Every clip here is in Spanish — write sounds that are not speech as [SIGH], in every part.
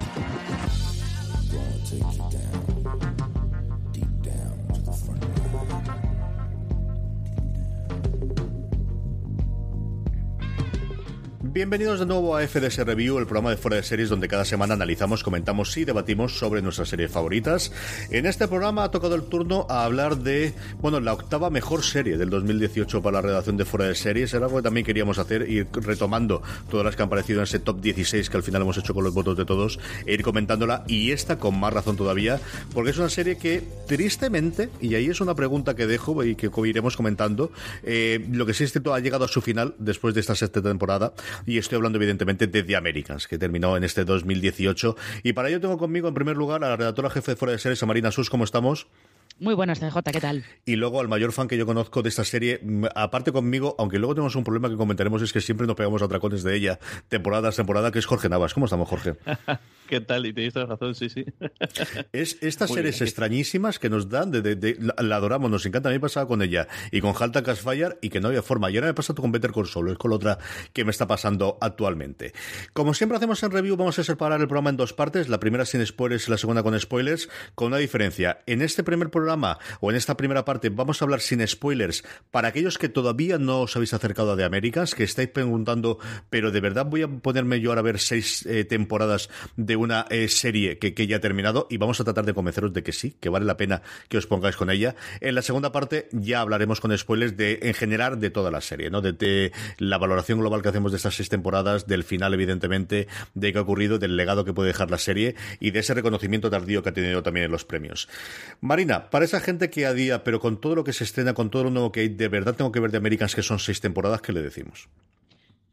Bye. Bienvenidos de nuevo a FDS Review, el programa de fuera de series donde cada semana analizamos, comentamos y debatimos sobre nuestras series favoritas. En este programa ha tocado el turno a hablar de, bueno, la octava mejor serie del 2018 para la redacción de fuera de series. Era algo que también queríamos hacer, ir retomando todas las que han aparecido en ese top 16 que al final hemos hecho con los votos de todos, e ir comentándola y esta con más razón todavía, porque es una serie que tristemente, y ahí es una pregunta que dejo y que iremos comentando, eh, lo que sí es cierto ha llegado a su final después de esta sexta temporada y estoy hablando evidentemente de The Americans, que terminó en este 2018. Y para ello tengo conmigo en primer lugar a la redactora jefe de Fuera de Series, a Marina Sus, ¿cómo estamos? Muy buenas, CJ, ¿qué tal? Y luego al mayor fan que yo conozco de esta serie, aparte conmigo, aunque luego tenemos un problema que comentaremos, es que siempre nos pegamos a atracones de ella, temporada tras temporada, que es Jorge Navas. ¿Cómo estamos, Jorge? [LAUGHS] ¿Qué tal? Y tenéis toda razón, sí, sí. [LAUGHS] Es estas series extrañísimas que nos dan, de, la, adoramos, nos encanta. A mí me pasaba con ella y con Halta Casfire y que no había forma. Y ahora me ha pasado con Better Call Solo, es con la otra que me está pasando actualmente. Como siempre hacemos en review, vamos a separar el programa en dos partes, la primera sin spoilers y la segunda con spoilers, con una diferencia. En este primer programa, o en esta primera parte, vamos a hablar sin spoilers para aquellos que todavía no os habéis acercado a The Américas, que estáis preguntando, pero de verdad voy a ponerme yo ahora a ver seis eh, temporadas de una eh, serie que, ya ha terminado y vamos a tratar de convenceros de que sí, que vale la pena que os pongáis con ella. En la segunda parte ya hablaremos con spoilers de, en general, de toda la serie, ¿no? De, la valoración global que hacemos de estas seis temporadas, del final, evidentemente, de qué ha ocurrido, del legado que puede dejar la serie y de ese reconocimiento tardío que ha tenido también en los premios. Marina, para esa gente que a día, pero con todo lo que se estrena, con todo lo nuevo que hay, de verdad tengo que ver de Americans, que son seis temporadas, ¿qué le decimos?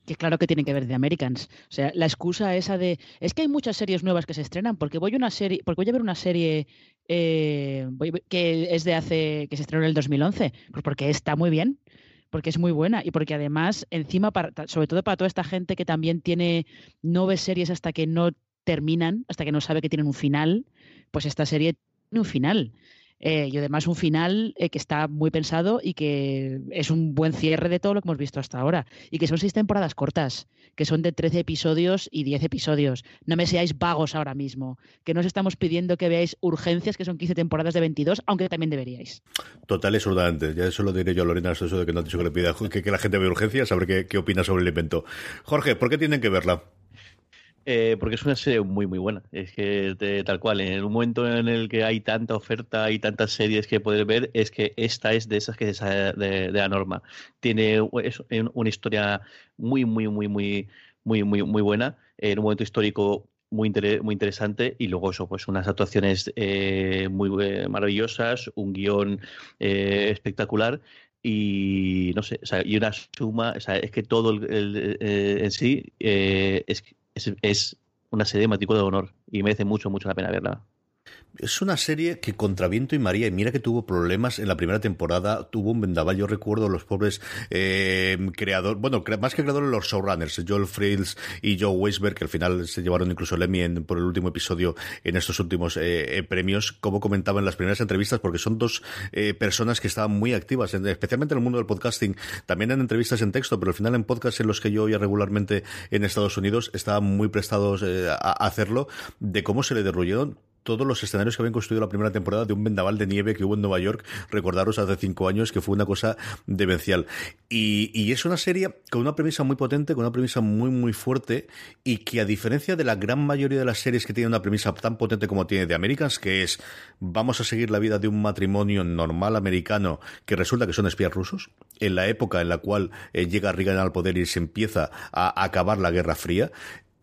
que claro que tiene que ver de Americans. O sea, la excusa esa de es que hay muchas series nuevas que se estrenan porque voy a una serie, porque voy a ver una serie eh, que es de hace que se estrenó en el 2011, pues porque está muy bien, porque es muy buena y porque además encima para, sobre todo para toda esta gente que también tiene no ve series hasta que no terminan, hasta que no sabe que tienen un final, pues esta serie tiene un final. Eh, y además un final eh, que está muy pensado y que es un buen cierre de todo lo que hemos visto hasta ahora. Y que son seis temporadas cortas, que son de 13 episodios y 10 episodios. No me seáis vagos ahora mismo, que no os estamos pidiendo que veáis urgencias, que son 15 temporadas de 22, aunque también deberíais. Total es antes. Ya eso lo diré yo a Lorena, eso de que no ha dicho que le pida que, la gente vea urgencias, saber qué, qué opina sobre el invento. Jorge, ¿por qué tienen que verla? Eh, porque es una serie muy, muy buena. Es que tal cual, en un momento en el que hay tanta oferta y tantas series que poder ver, es que esta es de esas que se de, de la norma. Tiene una historia muy, muy, muy, muy, muy, muy, muy buena, en un momento histórico muy, muy interesante y luego eso, pues unas actuaciones eh, muy eh, maravillosas, un guion espectacular y no sé, o sea, y una suma, o sea, es que todo el, en sí es es, una serie de de honor y merece mucho, mucho la pena verla. Es una serie que contra viento y María, y mira que tuvo problemas en la primera temporada, tuvo un vendaval, yo recuerdo los pobres eh, creadores, bueno, más que creadores, los showrunners, Joel Frills y Joe Weisberg, que al final se llevaron incluso el Emmy por el último episodio en estos últimos eh, eh, premios, como comentaba en las primeras entrevistas, porque son dos personas que estaban muy activas, especialmente en el mundo del podcasting, también en entrevistas en texto, pero al final en podcasts en los que yo oía regularmente en Estados Unidos, estaban muy prestados a hacerlo, de cómo se le derruyeron todos los escenarios que habían construido la primera temporada de un vendaval de nieve que hubo en Nueva York, recordaros hace cinco años, que fue una cosa demencial. Y, y, es una serie con una premisa muy potente, con una premisa muy, muy fuerte, y que a diferencia de la gran mayoría de las series que tienen una premisa tan potente como tiene The Americans, que es vamos a seguir la vida de un matrimonio normal americano que resulta que son espías rusos, en la época en la cual eh, llega Reagan al poder y se empieza a acabar la Guerra Fría,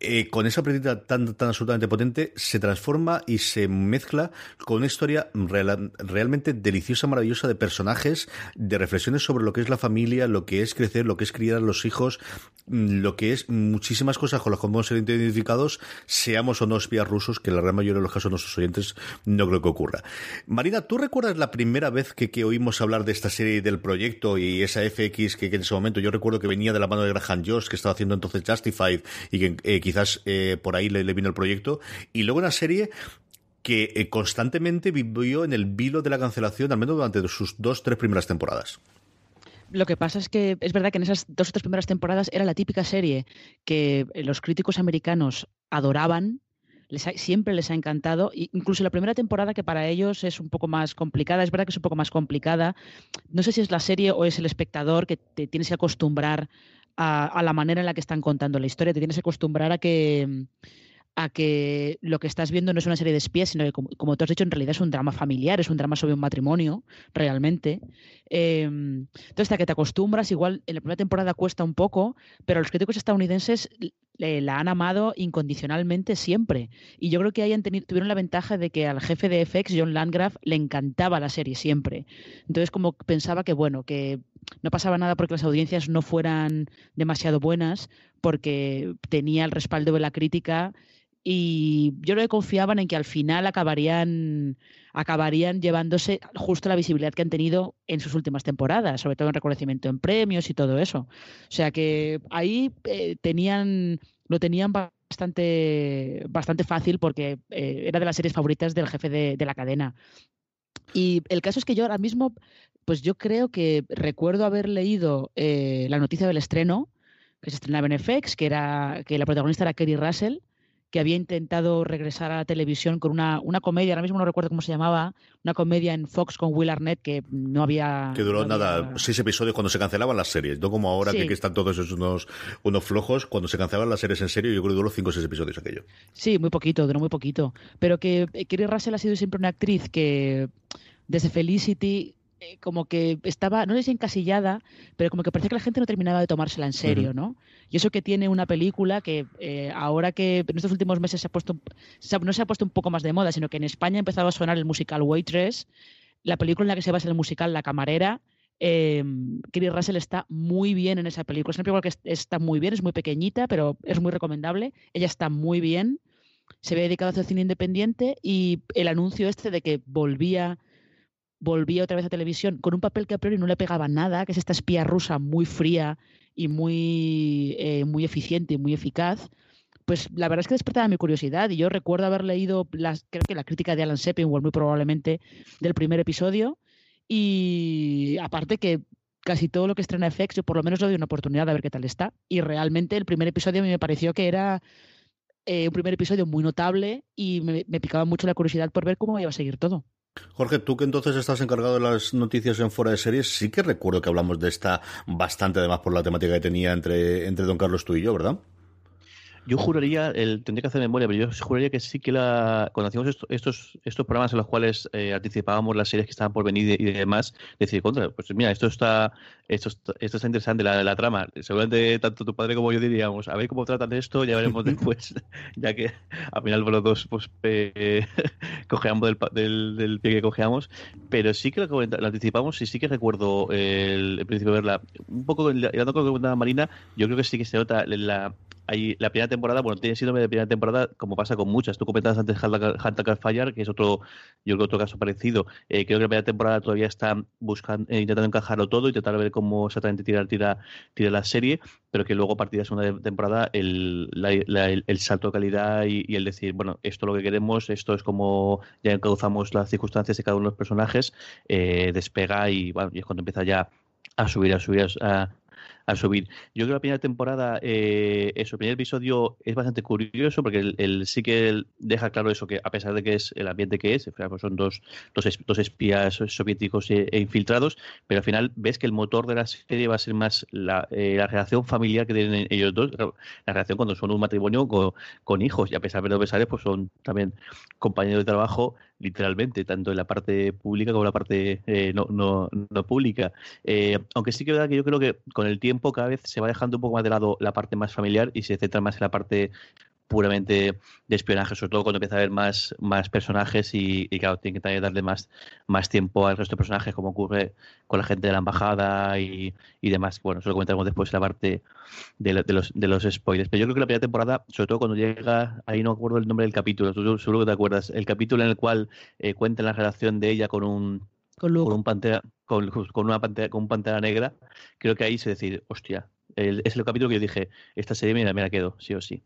eh, con esa película tan, tan absolutamente potente, se transforma y se mezcla con una historia realmente deliciosa, maravillosa de personajes, de reflexiones sobre lo que es la familia, lo que es crecer, lo que es criar a los hijos, mm, lo que es muchísimas cosas con las que podemos ser identificados, seamos o no espías rusos, que en la gran mayoría de los casos nuestros oyentes no creo que ocurra. Marina, ¿tú recuerdas la primera vez que, oímos hablar de esta serie del proyecto y esa FX que, en ese momento yo recuerdo que venía de la mano de Graham Josh, que estaba haciendo entonces Justified y que eh, quizás eh, por ahí le, vino el proyecto. Y luego una serie que eh, constantemente vivió en el vilo de la cancelación, al menos durante sus dos, tres primeras temporadas. Lo que pasa es que es verdad que en esas dos o tres primeras temporadas era la típica serie que eh, los críticos americanos adoraban, siempre les ha encantado, incluso la primera temporada que para ellos es un poco más complicada, es verdad que es un poco más complicada, no sé si es la serie o es el espectador que te tienes que acostumbrar a, la manera en la que están contando la historia. Te tienes que acostumbrar a que a que lo que estás viendo no es una serie de espías, sino que, como, como tú has dicho, en realidad es un drama familiar, es un drama sobre un matrimonio, realmente. Em, entonces, hasta que te acostumbras, igual en la primera temporada cuesta un poco, pero los críticos estadounidenses la han amado incondicionalmente siempre. Y yo creo que hayan tenido, tuvieron la ventaja de que al jefe de FX, John Landgraf, le encantaba la serie siempre. Entonces, como pensaba que, bueno, que no pasaba nada porque las audiencias no fueran demasiado buenas, porque tenía el respaldo de la crítica y yo creo que confiaban en que al final acabarían, acabarían llevándose justo la visibilidad que han tenido en sus últimas temporadas, sobre todo en reconocimiento en premios y todo eso. O sea que ahí eh, tenían, lo tenían bastante, bastante fácil porque eh, era de las series favoritas del jefe de, la cadena. Y el caso es que yo ahora mismo, pues yo creo que recuerdo haber leído eh, la noticia del estreno, que se estrenaba en FX, que era que la protagonista era Kerry Russell, que había intentado regresar a la televisión con una, una comedia, ahora mismo no recuerdo cómo se llamaba, una comedia en Fox con Will Arnett que no había... Que duró nada, seis episodios cuando se cancelaban las series, no como ahora que, están todos esos unos, unos flojos, cuando se cancelaban las series en serio yo creo que duró cinco o seis episodios aquello. Sí, muy poquito, duró muy poquito, pero que eh, Kerry Russell ha sido siempre una actriz que desde Felicity eh, como que estaba, no sé si encasillada, pero como que parecía que la gente no terminaba de tomársela en serio, ¿no? Y eso que tiene una película que eh, ahora que en estos últimos meses se ha puesto, no se ha puesto un poco más de moda, sino que en España ha empezado a sonar el musical Waitress, la película en la que se basa el musical La Camarera. Eh, Russell está muy bien en esa película. Es una película que está muy bien, es muy pequeñita, pero es muy recomendable. Ella está muy bien. Se ve dedicado a hacer cine independiente y el anuncio este de que volvía volvía otra vez a televisión con un papel que a priori no le pegaba nada, que es esta espía rusa muy fría y muy, eh, muy eficiente y muy eficaz, pues la verdad es que despertaba mi curiosidad y yo recuerdo haber leído las, creo que la crítica de Alan Sepinwall muy probablemente del primer episodio y aparte que casi todo lo que estrena FX yo por lo menos le doy una oportunidad de ver qué tal está y realmente el primer episodio a mí me pareció que era eh, un primer episodio muy notable y me picaba mucho la curiosidad por ver cómo iba a seguir todo. Jorge, tú que entonces estás encargado de las noticias en fuera de series, sí que recuerdo que hablamos de esta bastante, además por la temática que tenía entre, entre Don Carlos tú y yo, ¿verdad? Yo juraría, el, tendría que hacer memoria, pero yo juraría que sí que la, cuando hacíamos estos, estos programas en los cuales eh, anticipábamos las series que estaban por venir y, demás, decir, contra, pues mira, esto está, esto está, esto está interesante, la, la trama. Seguramente tanto tu padre como yo diríamos, a ver cómo tratan esto, ya veremos [LAUGHS] después, [LAUGHS] ya que al final los dos pues, eh, [LAUGHS] cojeamos del, del, pie que cojeamos. Pero sí que lo, anticipamos y sí que recuerdo el, principio de verla. Un poco, hablando con la Marina, yo creo que sí que se nota la la primera temporada, bueno, tiene síndrome de primera temporada, como pasa con muchas. Tú comentabas antes Hunter Fire, que es otro, yo creo otro caso parecido. Eh, creo que la primera temporada todavía está buscando, eh, intentando encajarlo todo, intentar ver cómo exactamente tirar, tira, tira la serie, pero que luego a partir de la segunda temporada el, el, salto de calidad y, el decir, bueno, esto es lo que queremos, esto es como ya encauzamos las circunstancias de cada uno de los personajes, eh, despega y, bueno, y es cuando empieza ya a subir, a subir, a, a subir. Yo creo que la primera temporada, eh, eso, el primer episodio es bastante curioso porque el, sí que deja claro eso, que a pesar de que es el ambiente que es, pues son dos, dos, espías soviéticos e, e, infiltrados, pero al final ves que el motor de la serie va a ser más la, eh, la relación familiar que tienen ellos dos, la relación cuando son un matrimonio con, hijos, y a pesar de los besares, pues son también compañeros de trabajo literalmente, tanto en la parte pública como en la parte eh, no, no, no, pública. Eh, aunque sí que es verdad que yo creo que con el tiempo cada vez se va dejando un poco más de lado la parte más familiar y se centra más en la parte puramente de espionaje, sobre todo cuando empieza a haber más, más personajes y, claro, tiene que también darle más, más tiempo al resto de personajes, como ocurre con la gente de la embajada y, y demás. Bueno, eso lo comentaremos después en la parte de, los, de los spoilers. Pero yo creo que la primera temporada, sobre todo cuando llega, ahí no acuerdo el nombre del capítulo, tú seguro que te acuerdas, el capítulo en el cual eh, cuenta la relación de ella con un con, un pantera, con, una pantera, con un pantera negra, creo que ahí se decir, hostia, es el capítulo que yo dije, esta serie me me la quedo, sí o sí.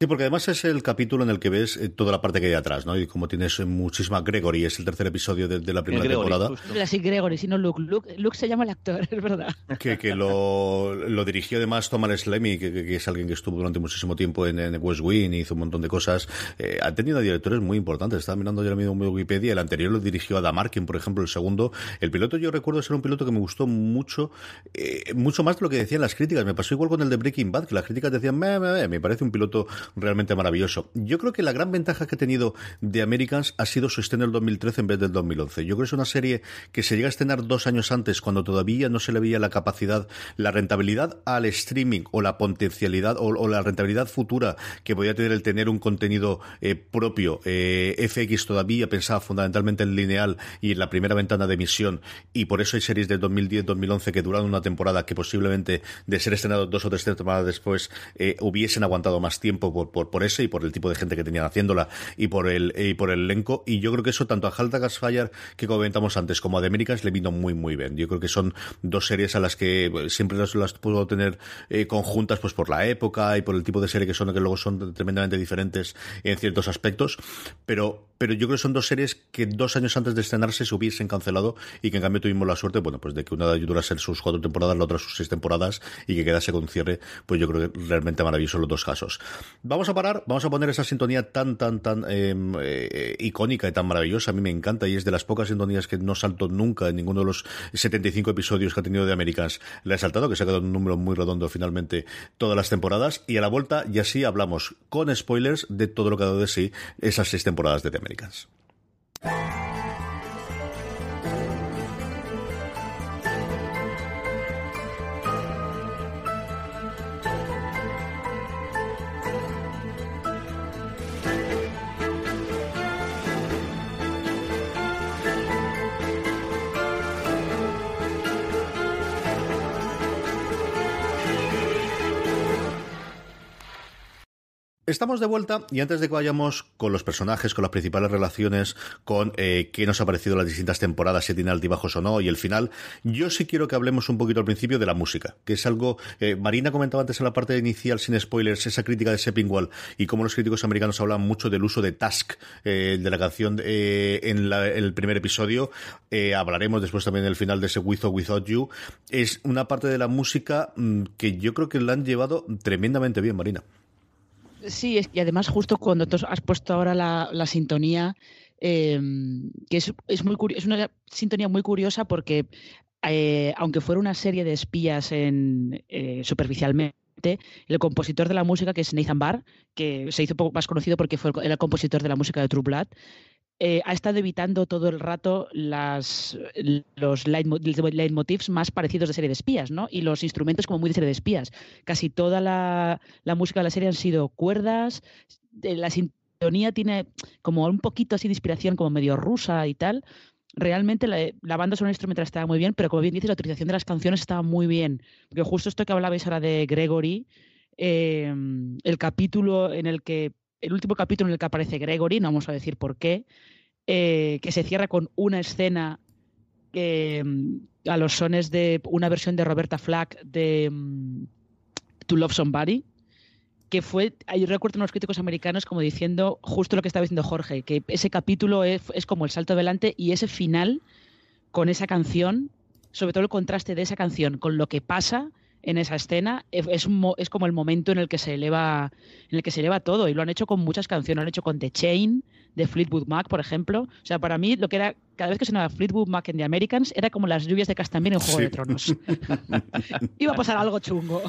Sí, porque además es el capítulo en el que ves eh, toda la parte que hay atrás, ¿no? Y como tienes muchísima Gregory, es el tercer episodio de, la primera temporada. Sí, Gregory, sino Luke. Luke. se llama el actor, [LAUGHS] es verdad. Que, que lo, lo, dirigió además Thomas Slemmy, que, que, es alguien que estuvo durante muchísimo tiempo en, en West Wing y hizo un montón de cosas. Eh, ha tenido directores muy importantes. Estaba mirando yo mismo en Wikipedia. El anterior lo dirigió a Damarkin, por ejemplo, el segundo. El piloto yo recuerdo ser un piloto que me gustó mucho, eh, mucho más de lo que decían las críticas. Me pasó igual con el de Breaking Bad, que las críticas decían, me, me, me parece un piloto realmente maravilloso. Yo creo que la gran ventaja que ha tenido de Americans ha sido su estreno en el 2013 en vez del 2011. Yo creo que es una serie que se llega a estrenar dos años antes, cuando todavía no se le veía la capacidad, la rentabilidad al streaming o la potencialidad o, la rentabilidad futura que podía tener el tener un contenido eh, propio. Eh, FX todavía pensaba fundamentalmente en lineal y en la primera ventana de emisión y por eso hay series de 2010-2011 que duraron una temporada que posiblemente de ser estrenado dos o tres temporadas después eh, hubiesen aguantado más tiempo por, eso y por el tipo de gente que tenían haciéndola y por el y por el elenco. Y yo creo que eso tanto a Halta Gasfire, que comentamos antes, como a The le vino muy, muy bien. Yo creo que son dos series a las que siempre las, las puedo tener eh, conjuntas pues por la época y por el tipo de serie que son, que luego son tremendamente diferentes en ciertos aspectos. Pero, pero yo creo que son dos series que dos años antes de estrenarse se hubiesen cancelado y que en cambio tuvimos la suerte, bueno, pues de que una ser sus cuatro temporadas, la otra sus seis temporadas y que quedase con un cierre, pues yo creo que realmente maravilloso los dos casos. Vamos a parar, vamos a poner esa sintonía tan, tan, tan em, eh, icónica y tan maravillosa. A mí me encanta y es de las pocas sintonías que no salto nunca en ninguno de los 75 episodios que ha tenido de Americans. Le he saltado, que se ha quedado un número muy redondo finalmente todas las temporadas. Y a la vuelta, y así hablamos con spoilers de todo lo que ha dado de sí esas seis temporadas de The Americans. Estamos de vuelta y antes de que vayamos con los personajes, con las principales relaciones, con eh, qué nos ha parecido las distintas temporadas, si tiene altibajos o no, y el final, yo sí quiero que hablemos un poquito al principio de la música, que es algo, eh, Marina comentaba antes en la parte inicial, sin spoilers, esa crítica de Seppingwall y cómo los críticos americanos hablan mucho del uso de Task, eh, de la canción eh, en, el primer episodio, eh, hablaremos después también del final de ese With or Without You, es una parte de la música mm, que yo creo que la han llevado tremendamente bien, Marina. Sí, y además justo cuando has puesto ahora la, sintonía, em, que es, es, muy es una sintonía muy curiosa porque eh, aunque fuera una serie de espías en, eh, superficialmente, el compositor de la música, que es Nathan Barr, que se hizo poco más conocido porque fue el compositor de la música de True Blood, eh, ha estado evitando todo el rato las, los leitmotivs más parecidos de serie de espías, ¿no? Y los instrumentos como muy de serie de espías. Casi toda la, música de la serie han sido cuerdas, la sintonía tiene como un poquito así de inspiración como medio rusa y tal. Realmente la, banda sonora instrumental estaba muy bien, pero como bien dice, la utilización de las canciones estaba muy bien. Porque justo esto que hablabais ahora de Gregory, el capítulo en el que, el último capítulo en el que aparece Gregory, no vamos a decir por qué, que se cierra con una escena a los sones de una versión de Roberta Flack de mm, To Love Somebody, que fue, yo recuerdo unos críticos americanos como diciendo justo lo que estaba diciendo Jorge, que ese capítulo es, como el salto adelante y ese final con esa canción, sobre todo el contraste de esa canción con lo que pasa en esa escena es, es, como el momento en el que se eleva en el que se eleva todo y lo han hecho con muchas canciones, lo han hecho con The Chain de Fleetwood Mac, por ejemplo. O sea, para mí lo que era cada vez que sonaba Fleetwood Mac en The Americans era como las lluvias de Castamir en Juego de Tronos. [LAUGHS] Iba a pasar algo chungo.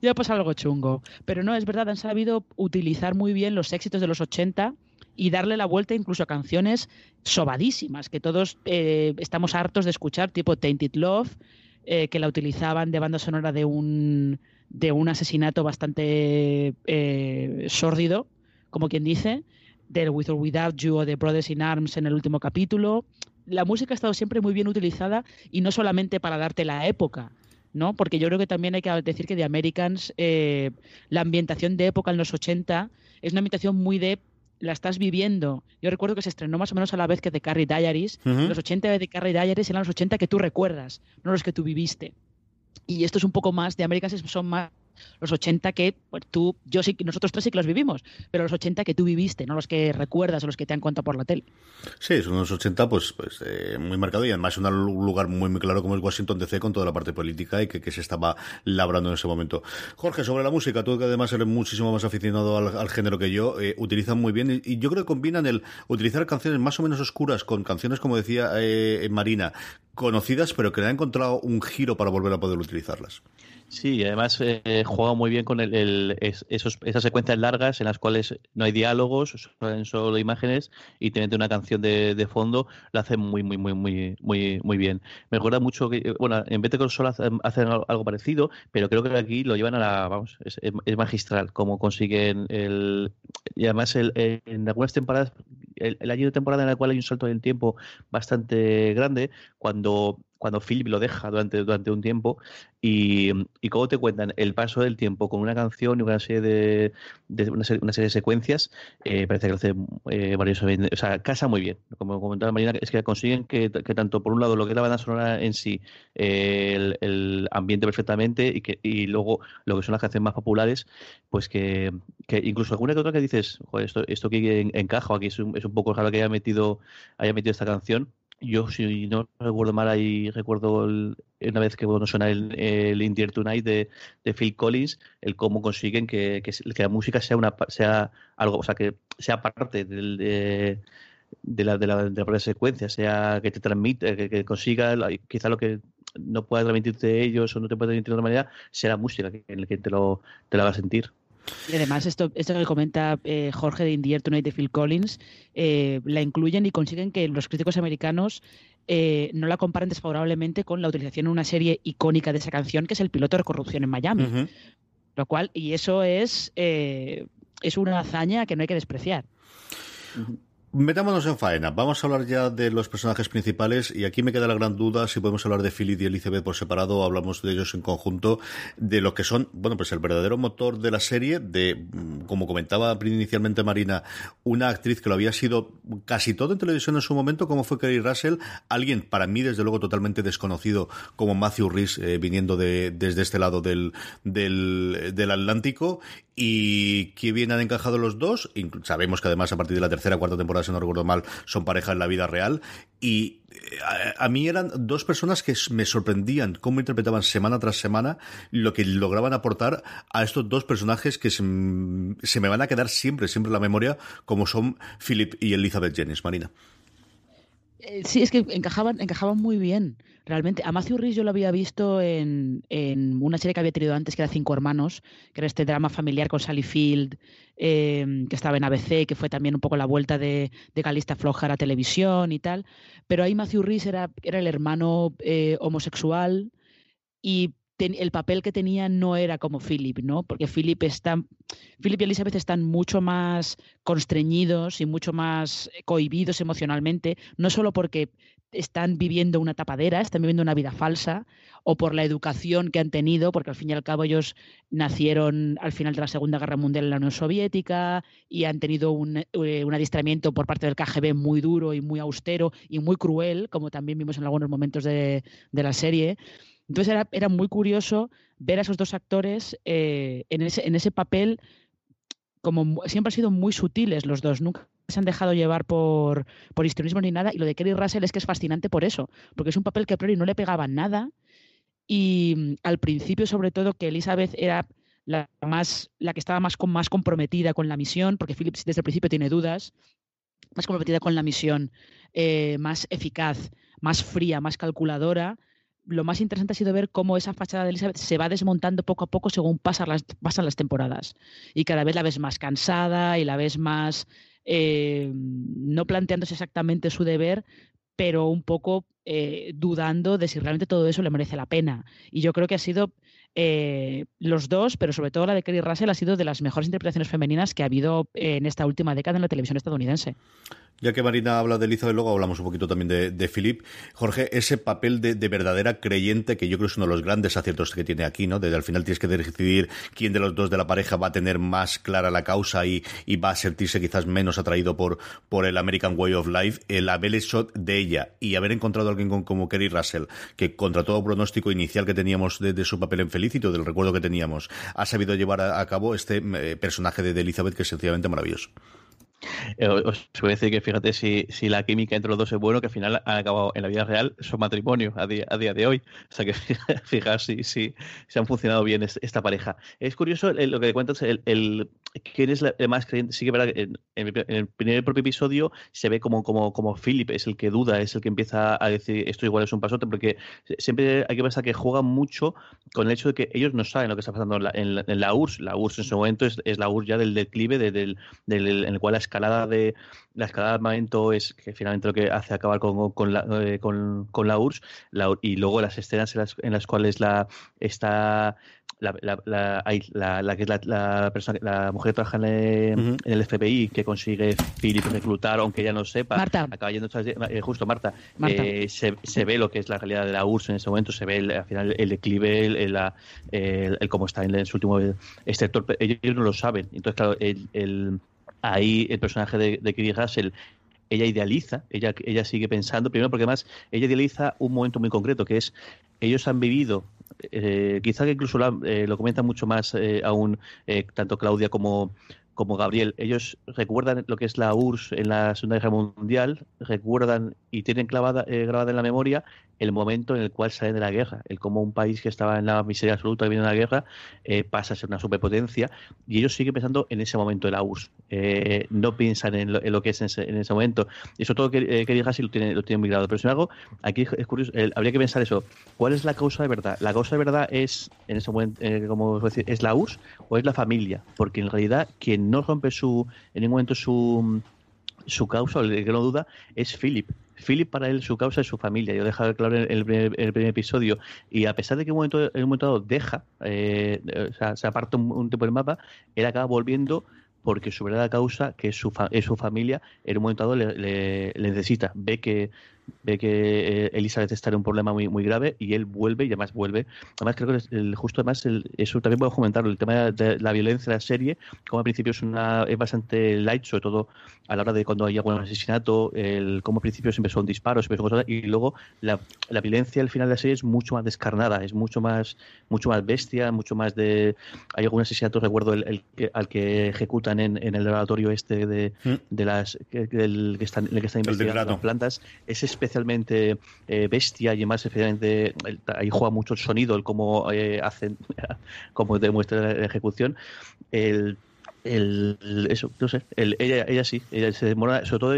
Iba a pasar algo chungo. Pero no, es verdad, han sabido utilizar muy bien los éxitos de los 80 y darle la vuelta incluso a canciones sobadísimas que todos eh, estamos hartos de escuchar, tipo Tainted Love, eh, que la utilizaban de banda sonora de un, de un asesinato bastante eh, sórdido, como quien dice, del With or Without You o de Brothers in Arms en el último capítulo. La música ha estado siempre muy bien utilizada y no solamente para darte la época, ¿no? Porque yo creo que también hay que decir que de Americans, eh, la ambientación de época en los 80 es una ambientación muy de la estás viviendo. Yo recuerdo que se estrenó más o menos a la vez que The Carrie Diaries. Los 80 de Carrie Diaries eran los 80 que tú recuerdas, no los que tú viviste. Y esto es un poco más, de Americans son más los 80 que pues, tú, yo sí, nosotros tres sí que los vivimos, pero los 80 que tú viviste, no los que recuerdas o los que te han contado por la tele. Sí, son los 80 pues, pues eh, muy marcado y además un lugar muy, muy claro como es Washington DC con toda la parte política y que, que, se estaba labrando en ese momento. Jorge, sobre la música, tú que además eres muchísimo más aficionado al, género que yo, eh, utilizan muy bien y, yo creo que combinan el utilizar canciones más o menos oscuras con canciones, como decía eh, Marina, conocidas, pero que le han encontrado un giro para volver a poder utilizarlas. Sí, además eh, juega muy bien con el, esos, esas secuencias largas en las cuales no hay diálogos, son solo imágenes y te una canción de, de, fondo, lo hace muy, muy, muy, muy, muy, muy bien. Me recuerda mucho que, bueno, en vez de con solo hacen, algo parecido, pero creo que aquí lo llevan a la, vamos, es, magistral cómo consiguen el, y además el, en algunas temporadas, el, el año de temporada en el cual hay un salto del tiempo bastante grande, cuando cuando Philip lo deja durante, durante un tiempo y, y cómo te cuentan el paso del tiempo con una canción y una serie de, una, serie, de secuencias, eh, parece que lo hace eh, o sea, casa muy bien. Como comentaba Marina, es que consiguen que, tanto por un lado lo que es la banda sonora en sí, eh, el, ambiente perfectamente y que y luego lo que son las canciones más populares, pues que, que incluso alguna que otra que dices, joder, esto, esto que encaja aquí es un, es un poco raro que haya metido, haya metido esta canción yo, si no recuerdo mal, ahí recuerdo una vez que bueno, suena el, el In Tonight de, Phil Collins, el cómo consiguen que, que, la música sea una sea algo, o sea, que sea parte del, de, de, la, de, la, de la propia secuencia, sea que te transmite, que, consiga, quizá lo que no pueda transmitirte ellos o no te pueda transmitir de otra manera, sea la música en la que te lo, te lo haga sentir. Y además, esto, esto que comenta eh, Jorge de Indier Tonight de Phil Collins, eh, la incluyen y consiguen que los críticos americanos eh, no la comparen desfavorablemente con la utilización en una serie icónica de esa canción, que es el piloto de corrupción en Miami. Lo cual, y eso es, es una hazaña que no hay que despreciar. Metámonos en faena. Vamos a hablar ya de los personajes principales y aquí me queda la gran duda si podemos hablar de Philip y Elizabeth por separado o hablamos de ellos en conjunto, de lo que son, bueno, pues el verdadero motor de la serie, de, mm, como comentaba inicialmente Marina, una actriz que lo había sido casi todo en televisión en su momento, como fue Kerry Russell, alguien para mí desde luego totalmente desconocido como Matthew Rhys, eh, viniendo de, desde este lado del, del, del Atlántico y que bien han encajado los dos. Sabemos que además a partir de la tercera cuarta temporada, si no recuerdo mal, son pareja en la vida real. Y eh, a, mí eran dos personas que me sorprendían cómo interpretaban semana tras semana lo que lograban aportar a estos dos personajes que se, me van a quedar siempre, siempre en la memoria, como son Philip y Elizabeth Jennings, Marina. Eh, sí, es que encajaban, encajaban muy bien. Realmente, a Matthew Rhys yo lo había visto en, una serie que había tenido antes, que era Cinco Hermanos, que era este drama familiar con Sally Field, em, que estaba en ABC, que fue también un poco la vuelta de, de Calista Floja a televisión y tal. Pero ahí Matthew Rhys era, era el hermano eh, homosexual y el papel que tenía no era como Philip, ¿no? Porque Philip está, Philip y Elizabeth están mucho más constreñidos y mucho más cohibidos emocionalmente, no solo porque están viviendo una tapadera, están viviendo una vida falsa, o por la educación que han tenido, porque al fin y al cabo ellos nacieron al final de la Segunda Guerra Mundial en la Unión Soviética y han tenido un, eh, adiestramiento por parte del KGB muy duro y muy austero y muy cruel, como también vimos en algunos momentos de, la serie. Entonces era, muy curioso ver a esos dos actores eh, en, ese, en ese papel como siempre han sido muy sutiles los dos, nunca se han dejado llevar por, por ni nada. Y lo de Kerry Russell es que es fascinante por eso, porque es un papel que a priori no le pegaba nada. Y mm, al principio, sobre todo, que Elizabeth era la, más, la que estaba más, más comprometida con la misión, porque Phillips desde el principio tiene dudas, más comprometida con la misión, eh, más eficaz, más fría, más calculadora lo más interesante ha sido ver cómo esa fachada de Elizabeth se va desmontando poco a poco según pasan las, pasan las temporadas. Y cada vez la ves más cansada y la ves más, eh, no planteándose exactamente su deber, pero un poco eh, dudando de si realmente todo eso le merece la pena. Y yo creo que ha sido eh, los dos, pero sobre todo la de Kerry Russell, ha sido de las mejores interpretaciones femeninas que ha habido en esta última década en la televisión estadounidense. Ya que Marina habla de Elizabeth, luego hablamos un poquito también de, de Philip. Jorge, ese papel de, verdadera creyente, que yo creo es uno de los grandes aciertos que tiene aquí, ¿no? Desde al final tienes que decidir quién de los dos de la pareja va a tener más clara la causa y, va a sentirse quizás menos atraído por, por el American Way of Life. El haber hecho de ella y haber encontrado a alguien como Kerry Russell, que contra todo pronóstico inicial que teníamos de, su papel en Felicito, del recuerdo que teníamos, ha sabido llevar a, cabo este eh, personaje de Elizabeth que es sencillamente maravilloso. Eh, os voy a decir que fíjate si, si, la química entre los dos es bueno, que al final han acabado en la vida real su matrimonio a día, a día de hoy. O sea que [LAUGHS] fijar si, si, si, han funcionado bien esta pareja. Es curioso lo que cuentas, el, el, quién es el más creyente. Sí que verdad, en, en, el primer propio episodio se ve como, como, como Philip es el que duda, es el que empieza a decir esto igual es un pasote, porque siempre hay que pensar que juegan mucho con el hecho de que ellos no saben lo que está pasando en la, en la, URSS. La URSS en su momento es, es la URSS ya del declive, del, del, en el cual las escalada de la escalada de armamento es que finalmente lo que hace acabar con, con, la, eh, con, con la URSS y luego las escenas en las, en las cuales la está la, la, la, la, que es la, persona, la mujer que trabaja en, el FBI que consigue Philip reclutar, aunque ella no sepa, Marta. acaba yendo eh, justo Marta, Eh, se, se, ve lo que es la realidad de la URSS en ese momento, se ve al final el declive, el, el, cómo está en, su último este ellos no lo saben, entonces claro, el, el ahí el personaje de, de Kiri Russell ella idealiza, ella, ella sigue pensando, primero porque además ella idealiza un momento muy concreto, que es, ellos han vivido, eh, quizá que incluso eh, lo comenta mucho más eh, aún tanto Claudia como, como Gabriel, ellos recuerdan lo que es la URSS en la Segunda Guerra Mundial, recuerdan y tienen clavada, grabada en la memoria el momento en el cual salen de la guerra, el cómo un país que estaba en la miseria absoluta viviendo una guerra eh, pasa a ser una superpotencia y ellos siguen pensando en ese momento de la URSS, eh, no piensan en lo, que es en ese, momento. Eso todo que, eh, que digas lo tiene, lo tiene muy grado. Pero sin embargo, aquí es curioso, habría que pensar eso. ¿Cuál es la causa de verdad? ¿La causa de verdad es, en ese momento, como decir, es la URSS o es la familia? Porque en realidad quien no rompe su, en ningún momento su su causa, el que no duda, es Philip. Philip para él su causa es su familia. Yo he dejado claro en el, primer, episodio. Y a pesar de que en un momento, en un momento dado deja, eh, o sea, se aparta un, un tiempo del mapa, él acaba volviendo porque su verdadera causa, que es su, es su familia, en un momento dado le necesita. Ve que ve que eh, Elizabeth está en un problema muy, muy grave y él vuelve y además vuelve. Además, creo que el, justo además, eso también puedo comentarlo, el tema de la violencia de la serie, como al principio es, una, es bastante light, sobre todo a la hora de cuando hay algún asesinato, el, como al principio siempre son disparos, siempre son cosas, y luego la, la violencia al final de la serie es mucho más descarnada, es mucho más, mucho más bestia, mucho más de... Hay algún asesinato, recuerdo, el, al que ejecutan en, en el laboratorio este de, mm. de las que, el, que están, el que está investigando las plantas, ese especialmente eh, bestia y además especialmente ahí juega mucho el sonido, el cómo eh, hacen, [LAUGHS] cómo demuestra la ejecución. El, el, eso, no sé, el, ella, ella sí, ella se demora, sobre todo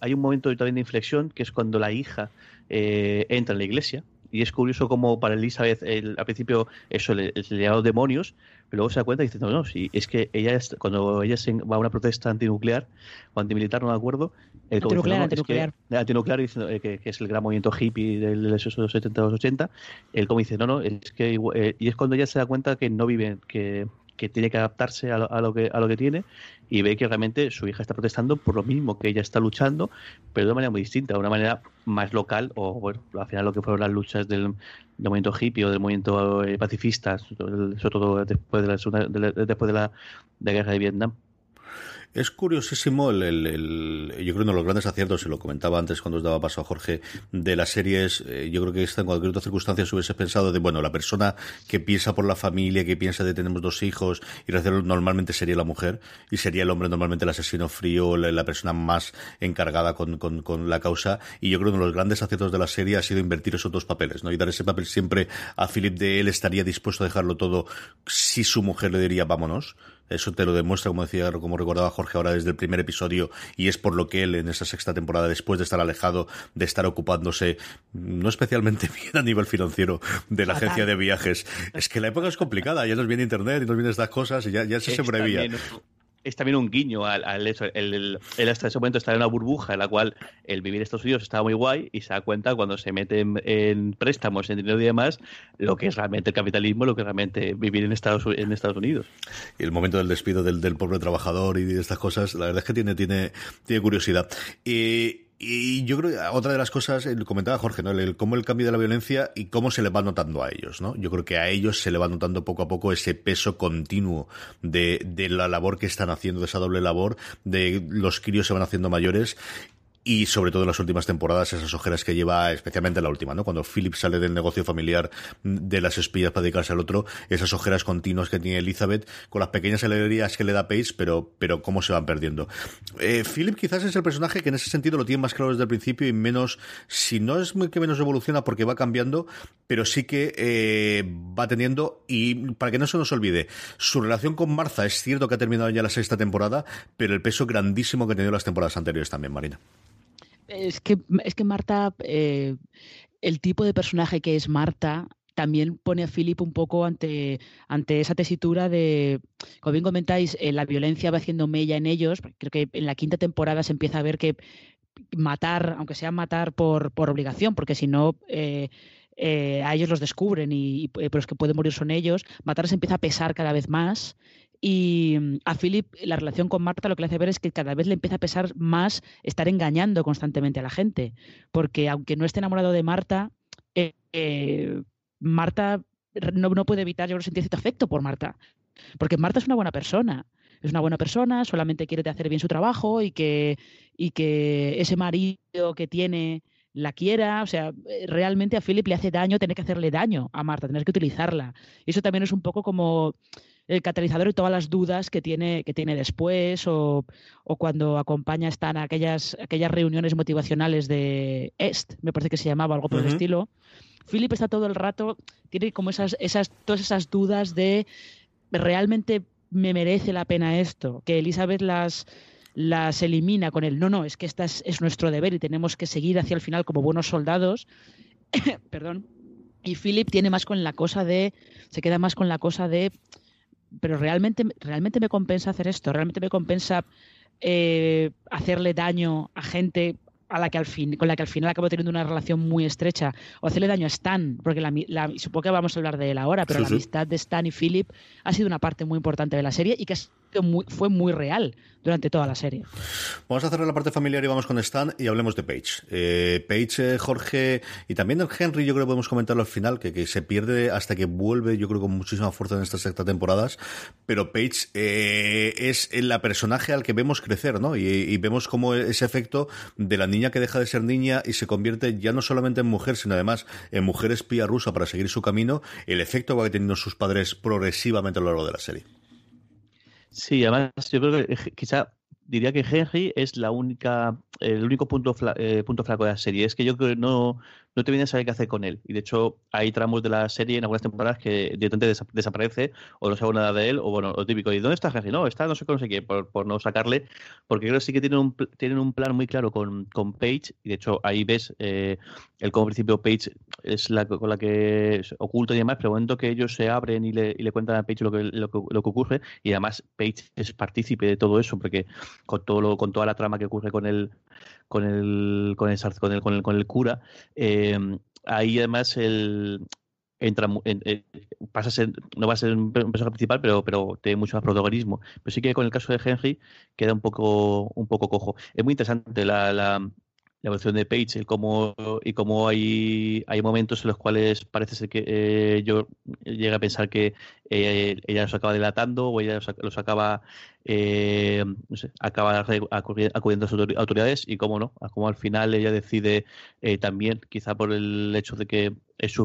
hay un momento también de inflexión que es cuando la hija eh, entra en la iglesia y es curioso como para Elizabeth al principio eso le, le demonios pero luego se da cuenta y dice, no, no, si es que ella, es, cuando ella se va a una protesta antinuclear o antibilitar, no me acuerdo, el antinuclear, antinuclear. Que, antinuclear diciendo, eh, que, es el gran movimiento hippie de los 70 los 80, él como dice, no, no, es que, eh, y es cuando ella se da cuenta que no vive, que que tiene que adaptarse a lo, que, a lo que tiene y ve que realmente su hija está protestando por lo mismo que ella está luchando, pero de una manera muy distinta, de una manera más local, o bueno, al final lo que fueron las luchas del, movimiento hippie o del movimiento eh, pacifista, sobre todo después de la, después de la guerra de Vietnam. Es curiosísimo el, yo creo uno de los grandes aciertos, se lo comentaba antes cuando os daba paso a Jorge, de las series, eh, yo creo que esta en cualquier otra circunstancia se hubiese pensado de, bueno, la persona que piensa por la familia, que piensa de tenemos dos hijos, y normalmente sería la mujer, y sería el hombre normalmente el asesino frío, la, persona más encargada con, con, la causa, y yo creo que uno de los grandes aciertos de la serie ha sido invertir esos dos papeles, ¿no? Y dar ese papel siempre a Philip de él estaría dispuesto a dejarlo todo si su mujer le diría vámonos, eso te lo demuestra, como decía, como recordaba Jorge ahora desde el primer episodio, y es por lo que él en esa sexta temporada, después de estar alejado, de estar ocupándose no especialmente [LAUGHS] bien a nivel financiero de la agencia de viajes, es que la época es complicada, ya nos viene internet y nos vienen estas cosas y ya, ya se sobrevía es también un guiño al, eso. Él, hasta ese momento está en una burbuja en la cual el vivir en Estados Unidos estaba muy guay y se da cuenta cuando se mete en, préstamos, en dinero y demás, lo que es realmente el capitalismo, lo que es realmente vivir en Estados, en Estados Unidos. Y el momento del despido del, del pobre trabajador y de estas cosas, la verdad es que tiene, tiene, tiene curiosidad. Y y yo creo otra de las cosas, comentaba Jorge, ¿no? El, cómo el cambio de la violencia y cómo se le va notando a ellos, ¿no? Yo creo que a ellos se le va notando poco a poco ese peso continuo de, de la labor que están haciendo, de esa doble labor, de los críos se van haciendo mayores y sobre todo en las últimas temporadas esas ojeras que lleva, especialmente la última, ¿no? Cuando Philip sale del negocio familiar de las espías para dedicarse al otro, esas ojeras continuas que tiene Elizabeth con las pequeñas alegrías que le da Pace, pero, pero cómo se van perdiendo. Eh, Philip quizás es el personaje que en ese sentido lo tiene más claro desde el principio y menos, si no es que menos evoluciona porque va cambiando, pero sí que eh, va teniendo, y para que no se nos olvide, su relación con Martha es cierto que ha terminado ya la sexta temporada, pero el peso grandísimo que ha tenido las temporadas anteriores también, Marina. Es que, es que Marta, eh, el tipo de personaje que es Marta, también pone a Philip un poco ante, ante esa tesitura de, como bien comentáis, eh, la violencia va haciendo mella en ellos. Creo que en la quinta temporada se empieza a ver que matar, aunque sea matar por, por obligación, porque si no, eh, a ellos los descubren y, y, los que pueden morir son ellos, matar se empieza a pesar cada vez más y mm, a Philip la relación con Marta lo que le hace ver es que cada vez le empieza a pesar más estar engañando constantemente a la gente. Porque aunque no esté enamorado de Marta, eh, eh, Marta no, no, puede evitar, yo creo, sentir cierto afecto por Marta. Porque Marta es una buena persona. Es una buena persona, solamente quiere hacer bien su trabajo y que, y que ese marido que tiene la quiera, o sea, realmente a Philip le hace daño tener que hacerle daño a Marta, tener que utilizarla. Y eso también es un poco como el catalizador y todas las dudas que tiene, que tiene después o, cuando acompaña están aquellas, aquellas reuniones motivacionales de EST, me parece que se llamaba algo por el estilo. Philip está todo el rato, tiene como esas, esas, todas esas dudas de realmente me merece la pena esto, que Elizabeth las las elimina con el no, no, es que esta es, es nuestro deber y tenemos que seguir hacia el final como buenos soldados. [COUGHS] Perdón. Y Philip tiene más con la cosa de, se queda más con la cosa de pero realmente, realmente me compensa hacer esto, realmente me compensa eh, hacerle daño a gente a la que al fin, con la que al final acabo teniendo una relación muy estrecha, o hacerle daño a Stan, porque la, supongo que vamos a hablar de él ahora, pero la amistad de Stan y Philip ha sido una parte muy importante de la serie y que fue muy real durante toda la serie. Vamos a cerrar la parte familiar y vamos con Stan y hablemos de Paige. Eh, Paige, eh, Jorge y también Henry, yo creo que podemos comentarlo al final, que, se pierde hasta que vuelve, yo creo con muchísima fuerza en estas sexta temporadas, pero Paige eh, es el personaje al que vemos crecer, ¿no? Y, vemos como ese efecto de la niña que deja de ser niña y se convierte ya no solamente en mujer, sino además en mujer espía rusa para seguir su camino, el efecto que va teniendo sus padres progresivamente a lo largo de la serie. Sí, además yo creo que quizá diría que Henry es la única, el único punto, eh, punto flaco de la serie. Es que yo creo que no, no te viene a saber qué hacer con él. Y de hecho, hay tramos de la serie en algunas temporadas que directamente desaparece o no sabe nada de él, o bueno, lo típico, ¿y dónde está Henry? No, está no sé cómo sé qué, por, por, no sacarle, porque creo que sí que tienen un, tienen un plan muy claro con, con Paige, y de hecho ahí ves eh, el como principio Paige es la con la que oculta y demás, pero momento que ellos se abren y le, y le cuentan a Paige lo que, lo, que, lo que ocurre, y además Paige es partícipe de todo eso, porque con todo lo, con toda la trama que ocurre con el con el con el con el, con el, con el cura eh, ahí además el entra eh, pasa a ser, no va a ser un personaje principal, pero, pero tiene mucho más protagonismo. Pero sí que con el caso de Henry queda un poco, un poco cojo. Es muy interesante la, la, evolución de Page, el cómo, y cómo hay, hay momentos en los cuales parece ser que eh, yo llegué a pensar que eh, ella los acaba delatando o ella los, acaba eh, no sé, acaba acudiendo a sus autoridades y cómo no, como al final ella decide también, quizá por el hecho de que es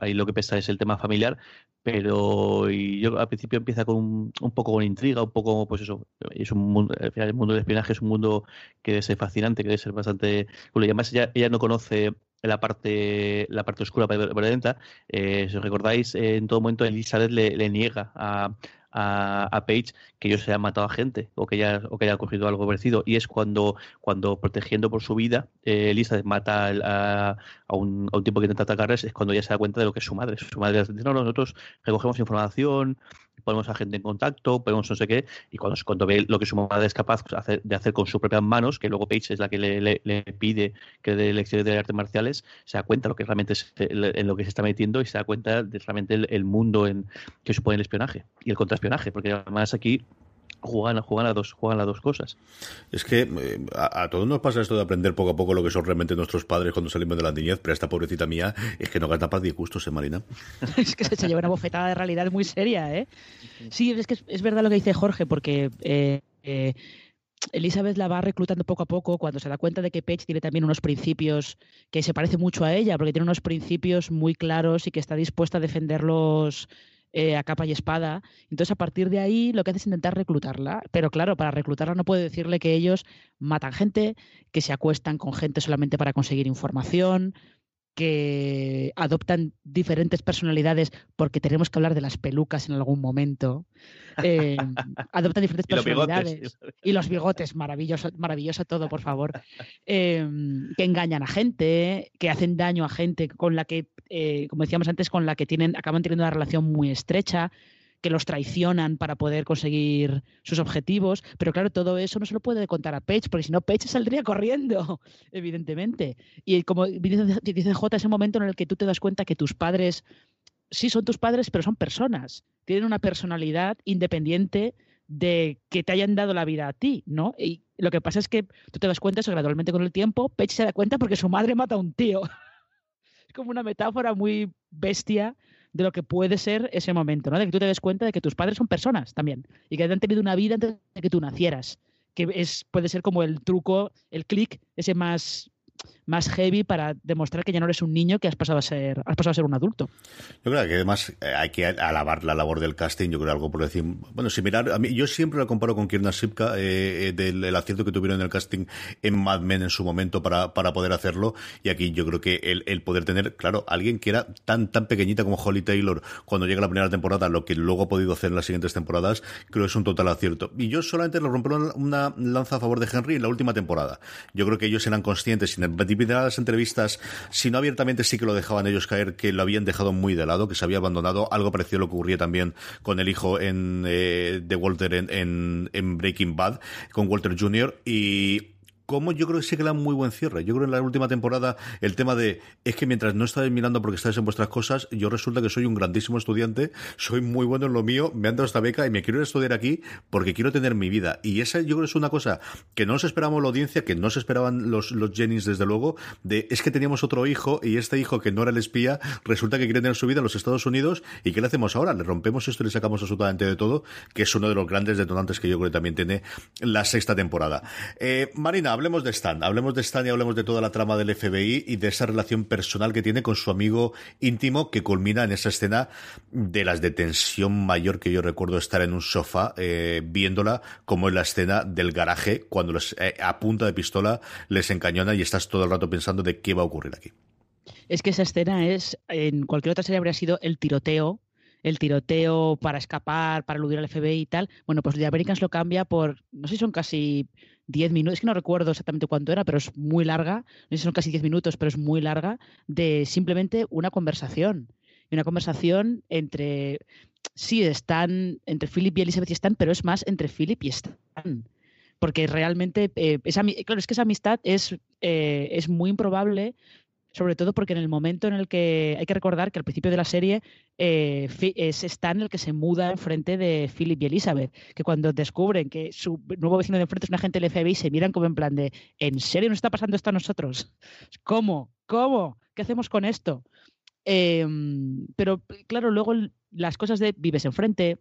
ahí lo que pesa es el tema familiar, pero y yo al principio empieza con un, poco con intriga, un poco, pues eso, es un mundo, al final el mundo del espionaje es un mundo que debe ser fascinante, que debe ser bastante y además ella, no conoce la parte la parte oscura para eh, si os recordáis en todo momento Elizabeth le, le niega a, a, Page que ellos se hayan matado a gente o que haya, o que haya ocurrido algo parecido. Y es cuando, cuando protegiendo por su vida, eh, Elizabeth mata a, a, un, a un tipo que intenta atacarles, es cuando ya se da cuenta de lo que es su madre. Su madre dice, no, nosotros recogemos información, ponemos a gente en contacto, ponemos no sé qué, y cuando, cuando ve lo que su madre es capaz de hacer con sus propias manos, que luego Paige es la que le, pide que dé lecciones de artes marciales, se da cuenta lo que realmente es en lo que se está metiendo y se da cuenta de realmente el, mundo en que supone el espionaje y el contraespionaje, porque además aquí juegan, juegan, a dos, juegan las dos cosas. Es que eh, a, todos nos pasa esto de aprender poco a poco lo que son realmente nuestros padres cuando salimos de la niñez, pero esta pobrecita mía es que no gasta para 10 gustos, ¿eh, Marina? [LAUGHS] es que se lleva una bofetada de realidad muy seria, ¿eh? Sí, es que es, verdad lo que dice Jorge, porque... Eh, eh, Elizabeth la va reclutando poco a poco cuando se da cuenta de que Page tiene también unos principios que se parece mucho a ella, porque tiene unos principios muy claros y que está dispuesta a defenderlos eh, a capa y espada. Entonces, a partir de ahí, lo que hace es intentar reclutarla. Pero claro, para reclutarla no puede decirle que ellos matan gente, que se acuestan con gente solamente para conseguir información, que adoptan diferentes personalidades, porque tenemos que hablar de las pelucas en algún momento. Eh, [LAUGHS] adoptan diferentes personalidades. y los bigotes, maravilloso, maravilloso todo, por favor. Em, que engañan a gente, que hacen daño a gente con la que, eh, como decíamos antes, con la que tienen, acaban teniendo una relación muy estrecha que los traicionan para poder conseguir sus objetivos. Pero claro, todo eso no se lo puede contar a Page, porque si no, Page saldría corriendo, [LAUGHS] evidentemente. Y como dice J, ese momento en el que tú te das cuenta que tus padres, sí son tus padres, pero son personas. Tienen una personalidad independiente de que te hayan dado la vida a ti, ¿no? Y lo que pasa es que tú te das cuenta eso gradualmente con el tiempo, Page se da cuenta porque su madre mata a un tío. [LAUGHS] es como una metáfora muy bestia de lo que puede ser ese momento, ¿no? De que tú te des cuenta de que tus padres son personas también y que han tenido una vida antes de que tú nacieras, que es puede ser como el truco, el clic ese más más heavy para demostrar que ya no eres un niño que has pasado a ser has pasado a ser un adulto. Yo creo que además eh, hay que alabar la labor del casting, yo creo algo por decir, bueno, si mirar, a mí, yo siempre lo comparo con Kierna Sipka eh, eh, del acierto que tuvieron en el casting en Mad Men en su momento para, para poder hacerlo y aquí yo creo que el, el poder tener, claro, alguien que era tan tan pequeñita como Holly Taylor cuando llega la primera temporada, lo que luego ha podido hacer en las siguientes temporadas, creo que es un total acierto. Y yo solamente le rompo una lanza a favor de Henry en la última temporada. Yo creo que ellos eran conscientes, sin de las entrevistas, si no abiertamente sí que lo dejaban ellos caer, que lo habían dejado muy de lado, que se había abandonado. Algo parecido lo que ocurría también con el hijo en, eh, de Walter en, en Breaking Bad, con Walter Jr. Y como yo creo que sí que le muy buen cierre. Yo creo que en la última temporada el tema de es que mientras no estáis mirando porque estáis en vuestras cosas, yo resulta que soy un grandísimo estudiante, soy muy bueno en lo mío, me han dado esta beca y me quiero estudiar aquí porque quiero tener mi vida. Y esa yo creo que es una cosa que no nos esperamos la audiencia, que no se esperaban los, los Jennings desde luego, de es que teníamos otro hijo y este hijo que no era el espía resulta que quiere tener su vida en los Estados Unidos y ¿qué le hacemos ahora? Le rompemos esto y le sacamos absolutamente de todo, que es uno de los grandes detonantes que yo creo que también tiene la sexta temporada. Eh, Marina, hablemos de Stan. Hablemos de Stan y hablemos de toda la trama del FBI y de esa relación personal que tiene con su amigo íntimo que culmina en esa escena de las de tensión mayor que yo recuerdo estar en un sofá eh, viéndola como en la escena del garaje cuando les, eh, a punta de pistola les encañona y estás todo el rato pensando de qué va a ocurrir aquí. Es que esa escena es, en cualquier otra serie habría sido el tiroteo el tiroteo para escapar, para eludir al FBI y tal. Bueno, pues The Americans lo cambia por, no sé si son casi 10 minutos, es que no recuerdo exactamente cuánto era, pero es muy larga, no sé si son casi 10 minutos, pero es muy larga, de simplemente una conversación. Y una conversación entre, sí, están, entre Philip y Elizabeth y Stan, pero es más entre Philip y Stan. Porque realmente, eh, claro, es que esa amistad es, eh, es muy improbable sobre todo porque en el momento en el que hay que recordar que al principio de la serie eh, es Stan el que se muda enfrente de Philip y Elizabeth, que cuando descubren que su nuevo vecino de enfrente es un agente del FBI se miran como en plan de ¿en serio nos está pasando esto a nosotros? ¿Cómo? ¿Cómo? ¿Qué hacemos con esto? Em, pero claro, luego las cosas de vives enfrente,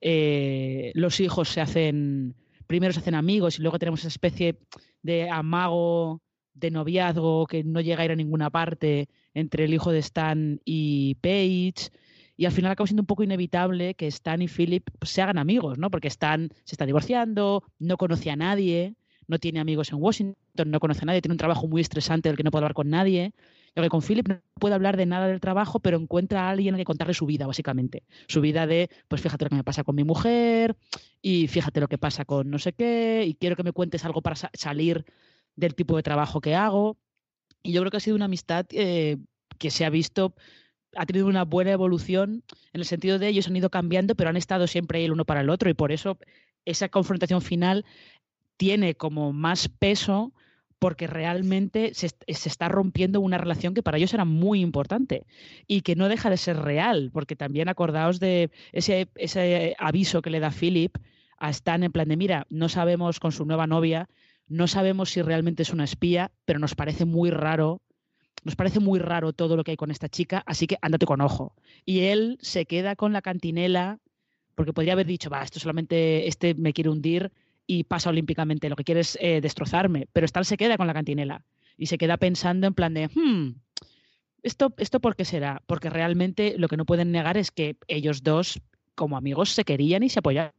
eh, los hijos se hacen, primero se hacen amigos y luego tenemos esa especie de amago de noviazgo que no llega a ir a ninguna parte entre el hijo de Stan y Paige. Y al final acaba siendo un poco inevitable que Stan y Philip pues, se hagan amigos, ¿no? Porque Stan se está divorciando, no conoce a nadie, no tiene amigos en Washington, no conoce a nadie, tiene un trabajo muy estresante del que no puede hablar con nadie. Y que con Philip no puede hablar de nada del trabajo, pero encuentra a alguien al que contarle su vida, básicamente. Su vida de, pues fíjate lo que me pasa con mi mujer, y fíjate lo que pasa con no sé qué, y quiero que me cuentes algo para salir del tipo de trabajo que hago. Y yo creo que ha sido una amistad eh, que se ha visto, ha tenido una buena evolución en el sentido de ellos han ido cambiando, pero han estado siempre el uno para el otro. Y por eso esa confrontación final tiene como más peso porque realmente se, está rompiendo una relación que para ellos era muy importante y que no deja de ser real, porque también acordaos de ese, ese aviso que le da Philip a Stan en plan de, mira, no sabemos con su nueva novia no sabemos si realmente es una espía, pero nos parece muy raro. Nos parece muy raro todo lo que hay con esta chica, así que ándate con ojo. Y él se queda con la cantinela, porque podría haber dicho, va, esto solamente, este me quiere hundir y pasa olímpicamente, lo que quiere es eh, destrozarme. Pero Stan se queda con la cantinela y se queda pensando en plan de, hmm, ¿esto, ¿esto por qué será? Porque realmente lo que no pueden negar es que ellos dos, como amigos, se querían y se apoyaban.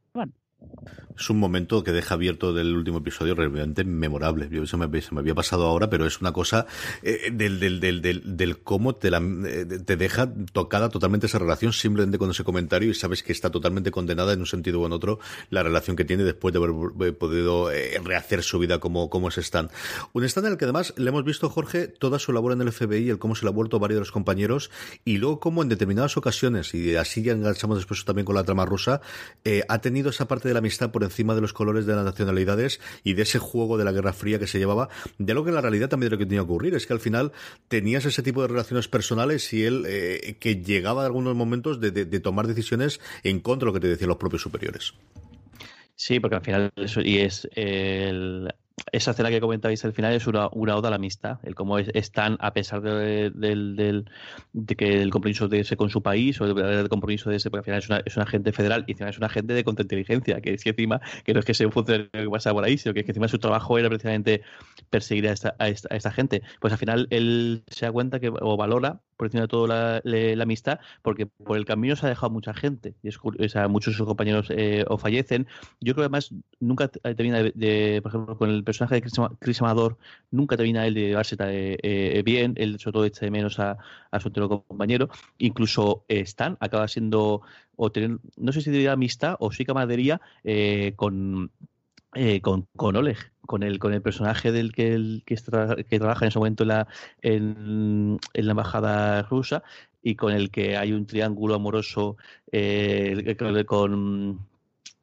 Es un momento que deja abierto del último episodio realmente memorable. Yo, eso me, había pasado ahora, pero es una cosa eh, del, del, del, del, cómo te, la, eh, te deja tocada totalmente esa relación simplemente con ese comentario y sabes que está totalmente condenada en un sentido o en otro la relación que tiene después de haber podido eh, rehacer su vida como, como es Stan. Un Stan en el que además le hemos visto, Jorge, toda su labor en el FBI, el cómo se le ha vuelto varios de los compañeros y luego cómo en determinadas ocasiones, y así ya enganchamos después también con la trama rusa, eh, ha tenido esa parte de la amistad por encima de los colores de las nacionalidades y de ese juego de la Guerra Fría que se llevaba, de lo que la realidad también de lo que tenía que ocurrir, es que al final tenías ese tipo de relaciones personales y él eh, que llegaba en algunos momentos de, de, tomar decisiones en contra de lo que te decían los propios superiores. Sí, porque al final eso y es el esa escena que comentabais al final es una, una oda a la amistad, el cómo están, a pesar de, que el compromiso de ese con su país o el, compromiso de ese, porque al final es una, es un agente federal y encima es un agente de contrainteligencia, que es que encima, que no es que sea un funcionario que pasa por ahí, sino que, es que encima su trabajo era precisamente perseguir a esta, a esta, a esta gente. Pues al final él se da cuenta que, o valora por encima de todo la, la, amistad, porque por el camino se ha dejado mucha gente, y o sea, muchos de sus compañeros eh, o fallecen. Yo creo que además nunca termina de, por ejemplo, con el personaje de Chris, Amador nunca termina él de llevarse eh, eh, bien, él sobre todo echa de menos a, su otro compañero, incluso eh, Stan acaba siendo, o tener, no sé si diría amistad o sí camaradería eh, con, eh, con, con Oleg, con el, con el personaje del que, el, que, trabaja en ese momento en la, en, en la embajada rusa y con el que hay un triángulo amoroso eh, con,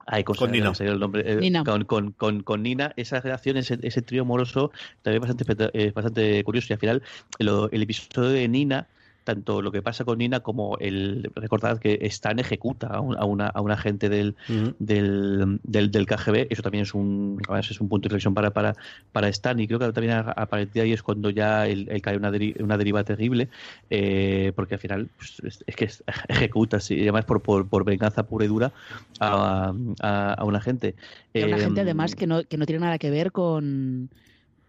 Ay, con Nina. El nombre, eh, Nina. Con, con, con, con, Nina, esa relación, ese, ese trío amoroso, también es bastante, eh, bastante curioso. Y al final, lo, el episodio de Nina tanto lo que pasa con Nina como el recordad que Stan ejecuta a, un, a una a un agente del, del, del, del, KGB eso también es un es un punto de reflexión para para para Stan. Y creo que también a, a partir de ahí es cuando ya él, él cae una, deri una deriva terrible eh, porque al final pues, es, es, que [LAUGHS] ejecuta sí, y además por, por, por, venganza pura y dura a, a, a un agente. Y a un agente además que no, que no tiene nada que ver con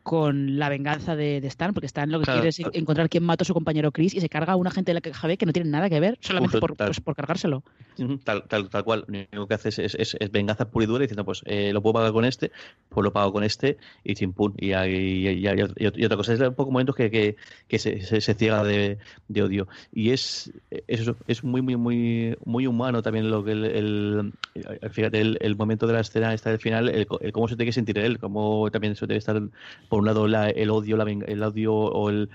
con la venganza de, de, Stan, porque Stan lo que claro. quiere es encontrar quién mató a su compañero Chris y se carga a un agente de la KGB que no tiene nada que ver, solamente por, pues, por, cargárselo. Tal, tal, tal cual. Lo único que hace es, es, es, venganza pura y dura diciendo, pues eh, lo puedo pagar con este, pues lo pago con este y chimpún. Y, y, y, y, otra cosa, es un poco momentos que, que, que se, se, se, ciega de, de, odio. Y es, es, es muy, muy, muy, muy humano también lo que el, el fíjate, el, el, momento de la escena está del final, el, el, cómo se tiene que sentir él, cómo también eso debe estar por un lado la, el odio, la, el odio o el,